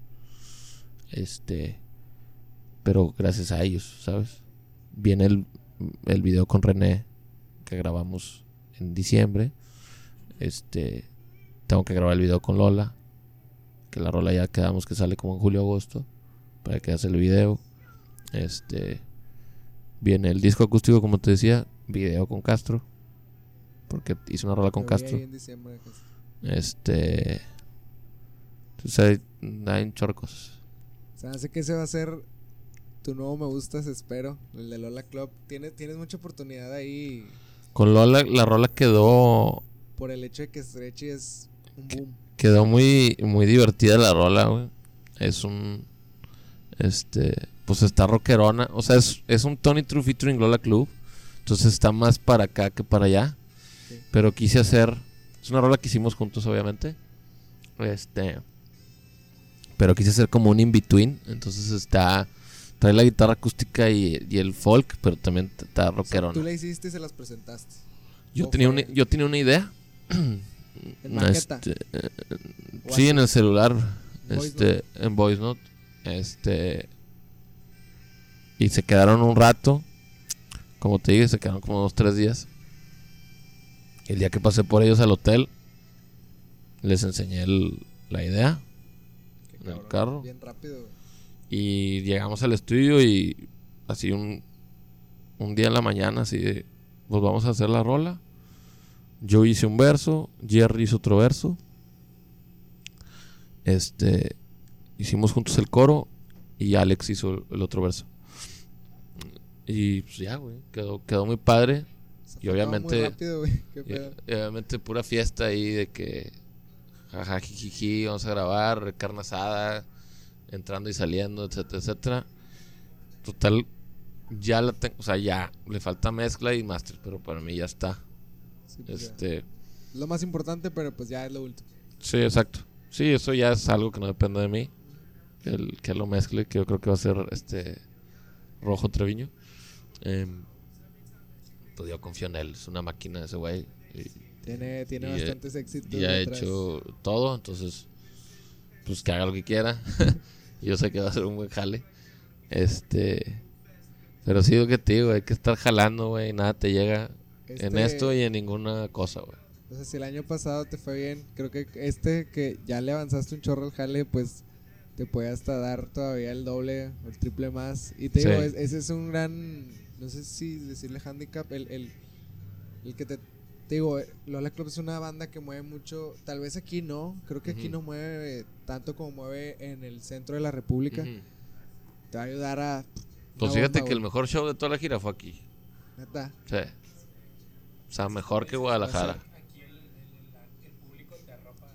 Este, pero gracias a ellos, ¿sabes? Viene el, el video con René que grabamos en diciembre. Este, tengo que grabar el video con Lola, que la rola ya quedamos que sale como en julio agosto para que hace el video. Este, viene el disco acústico como te decía, video con Castro, porque hice una rola con Castro. en diciembre, pues. Este, entonces hay, hay un cosas. Se hace que ese va a ser tu nuevo me gustas, espero, el de Lola Club. Tienes, tienes mucha oportunidad ahí Con Lola la rola quedó por el hecho de que Stretchy es un boom. Quedó muy, muy divertida la rola, güey. Es un. Este. Pues está rockerona. O sea, es, es un Tony True featuring Lola Club. Entonces está más para acá que para allá. Sí. Pero quise hacer. Es una rola que hicimos juntos, obviamente. Este. Pero quise hacer como un in-between. Entonces está. Trae la guitarra acústica y, y el folk, pero también está O sea, rockerona. tú la hiciste y se las presentaste. yo, ¿o tenía una, yo tenía una idea. En maqueta. Este, eh, ¿O sí, así? en el celular. Voice este, en Voice Note. Este. Y se quedaron un rato. Como te dije, se quedaron como dos, tres días. El día que pasé por ellos al hotel, les enseñé el- la idea. En el carro. Bien rápido. güey. Y llegamos al estudio y así un, un día en la mañana, así de, pues vamos a hacer la rola. yo hice un verso, Jerry hizo otro verso. Este, hicimos juntos el coro y Alex hizo el otro verso. Y pues ya, güey, quedó, quedó muy padre. Y obviamente, obviamente pura fiesta ahí de que jaja, jijiji, vamos a grabar, carne asada, entrando y saliendo, etcétera, etcétera. Total, ya la tengo, o sea, ya le falta mezcla y master, pero para mí ya está. Pues este, lo más importante, pero pues ya es lo último. Sí, exacto. Sí, eso ya es algo que no depende de mí. El que lo mezcle, que yo creo que va a ser este Rojo Treviño. Em, pues yo confío en él, es una máquina ese güey. Tiene, tiene bastantes éxitos. Y ha hecho todo, entonces, pues que haga lo que quiera. yo sé que va a ser un buen jale. Este. Pero sí, lo que te digo, hay que estar jalando, güey, nada te llega en este esto y en ninguna cosa, güey. O sea, si el año pasado te fue bien, creo que este que ya le avanzaste un chorro al jale, pues te puede hasta dar todavía el doble o el triple más. Y te digo, ese es un gran, no sé si decirle handicap, el, el, el que te, te digo, Lola Club es una banda que mueve mucho, tal vez aquí no, creo que aquí no mueve tanto como mueve en el centro de la República. Te va a ayudar a... Pues fíjate que el mejor show de toda la gira fue aquí. ¿Neta? Sí. O sea, mejor que Guadalajara.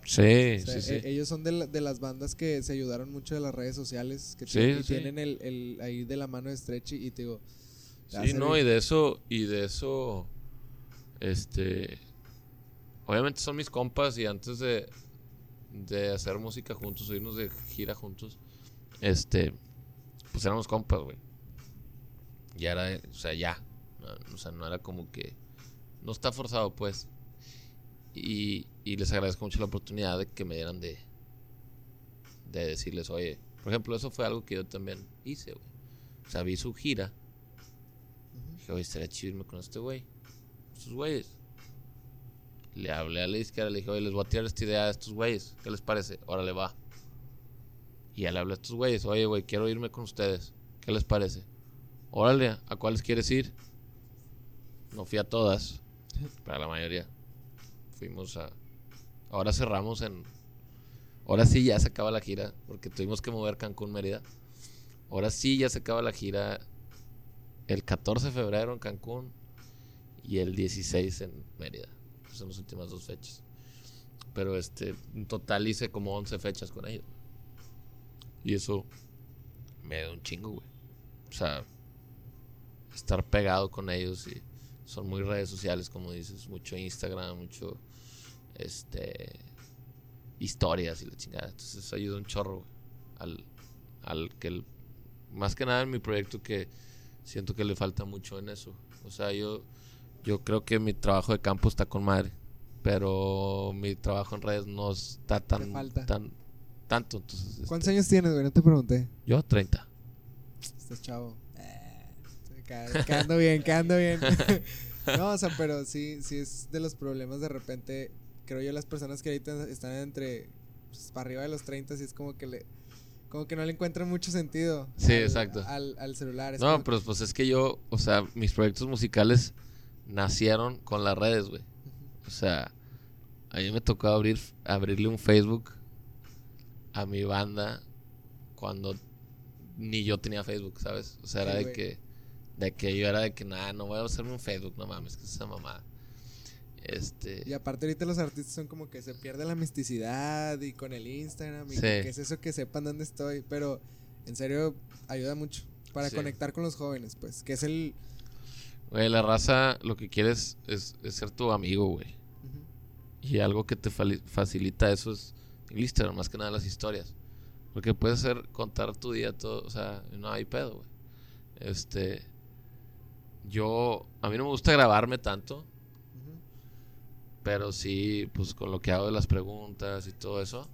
Sí, sí, sí. E-, ellos son de, de, las bandas que se ayudaron mucho de las redes sociales, que tienen, el, el, ahí de la mano de y, te digo... Sí, no, y de eso, y de eso, este, obviamente son mis compas y antes de, de hacer música juntos, o irnos de gira juntos, este, pues éramos compas, güey. Ya era, o sea, ya, o sea, no era como que, no está forzado, pues. Y, les agradezco mucho la oportunidad de que me dieran de, de decirles, oye, por ejemplo, eso fue algo que yo también hice, güey. O sea, vi su gira. Dije, oye, estaría chido irme con este güey. Estos güeyes. Le hablé a la izquierda, le dije, oye, les voy a tirar esta idea a estos güeyes. ¿Qué les parece? Órale, va. Y ya le hablé a estos güeyes, oye, güey, quiero irme con ustedes. ¿Qué les parece? Órale, ¿a cuáles quieres ir? No fui a todas, para la mayoría. Fuimos a. Ahora cerramos en. Ahora sí ya se acaba la gira, porque tuvimos que mover Cancún Mérida. Ahora sí ya se acaba la gira el 14 de febrero en Cancún y el 16 en Mérida. Son las últimas dos fechas. Pero este, en total hice como 11 fechas con ellos. Y eso me da un chingo, güey. O sea, estar pegado con ellos y son muy redes sociales, como dices, mucho Instagram, mucho este historias y la chingada. Entonces ayuda un chorro al, al que el, más que nada en mi proyecto que siento que le falta mucho en eso. O sea, yo yo creo que mi trabajo de campo está con madre, pero mi trabajo en redes no está tan tan tanto. Entonces, ¿Cuántos este años tienes, güey? No te pregunté. Yo 30. Estás chavo. Quedando bien, quedando bien. no, o sea, pero sí, sí es de los problemas de repente. Creo yo las personas que ahorita están entre pues, para arriba de los 30 sí es como que le como que no le encuentran mucho sentido. Sí, exacto. Al, al celular. no, pero pues es que yo, o sea, mis proyectos musicales nacieron con las redes, güey. O sea, a mí me tocó abrir abrirle un Facebook a mi banda cuando ni yo tenía Facebook, ¿sabes? O sea, era de que de que yo era de que nada, no voy a hacerme un Facebook, no mames, que es esa mamada. Este... Y aparte ahorita los artistas son como que se pierde la misticidad y con el Instagram y que es eso que sepan dónde estoy, pero en serio ayuda mucho para conectar con los jóvenes, pues, que es el... Güey, la raza lo que quieres es, ser tu amigo, güey. Y algo que te facilita eso es el Instagram, más que nada las historias. Porque puedes hacer, contar tu día todo, o sea, no hay pedo, güey. Este yo, a mí no me gusta grabarme tanto, pero sí, pues con lo que hago de las preguntas y todo eso,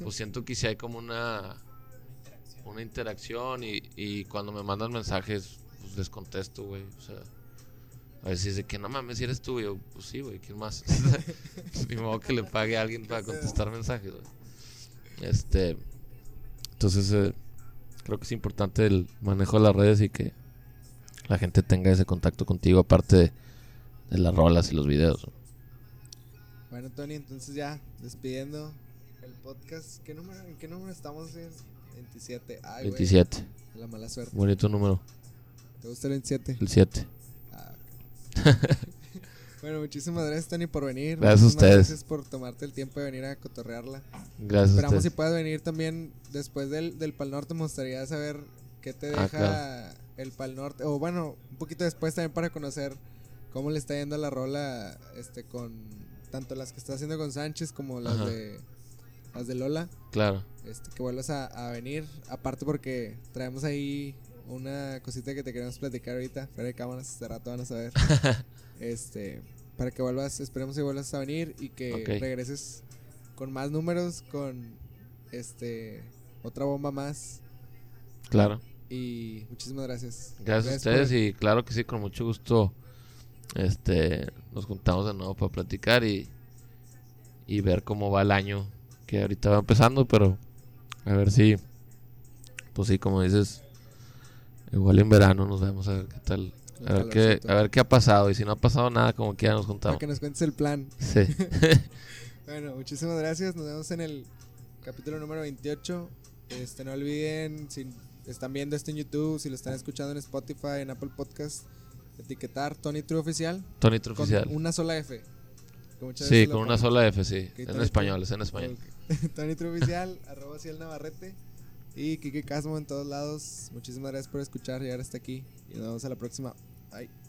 pues siento que sí hay como una, una interacción y, y cuando me mandan mensajes, pues les contesto, güey, o sea. A veces dice que no mames, si eres tú, yo, pues sí, güey, ¿quién más? Ni modo que le pague a alguien para contestar mensajes, güey. Este. Entonces, eh, creo que es importante el manejo de las redes y que la gente tenga ese contacto contigo, aparte de, las rolas y los videos. Bueno, Tony, entonces ya despidiendo el podcast. ¿Qué número, ¿En qué número estamos? En 27. Ay, 27. Güey, la mala suerte. Bonito número. ¿Te gusta el 27? El 7. Ah, bueno, muchísimas gracias, Tony, por venir. Gracias a ustedes. Gracias por tomarte el tiempo de venir a cotorrearla. Gracias Esperamos a si puedas venir también después del, del Pal Norte. Me gustaría saber qué te Ah, deja claro. el Pal Norte. O bueno, un poquito después también para conocer cómo le está yendo la rola este con tanto las que está haciendo con Sánchez como las Ajá. de las de Lola. Claro. Este, que vuelvas a, a venir. Aparte porque traemos ahí una cosita que te queremos platicar ahorita. Fuera de cámaras, de rato van a saber. este, para que vuelvas, esperemos que vuelvas a venir y que regreses con más números, con este otra bomba más. Claro. Y muchísimas gracias. Gracias a ustedes y claro que sí, con mucho gusto este nos juntamos de nuevo para platicar y, y ver cómo va el año que ahorita va empezando, pero a ver si, pues sí, como dices, igual en verano nos vemos a ver qué tal, a ver qué, a ver qué ha pasado y si no ha pasado nada, como que ya nos Para juntamos. que nos cuentes el plan. Sí, Bueno, muchísimas gracias. Nos vemos en el capítulo número 28. Este, no olviden, si están viendo esto en YouTube, si lo están escuchando en Spotify, en Apple Podcast, etiquetar Tony True Oficial Tony con Oficial. una sola F. Sí, con una ponen. sola F, sí, Ok, en Tony español, True. es en español. Ok. Tony True Oficial, arroba Ciel Navarrete y Kike Casmo en todos lados. Muchísimas gracias por escuchar, llegar hasta aquí y nos vemos a la próxima. Bye.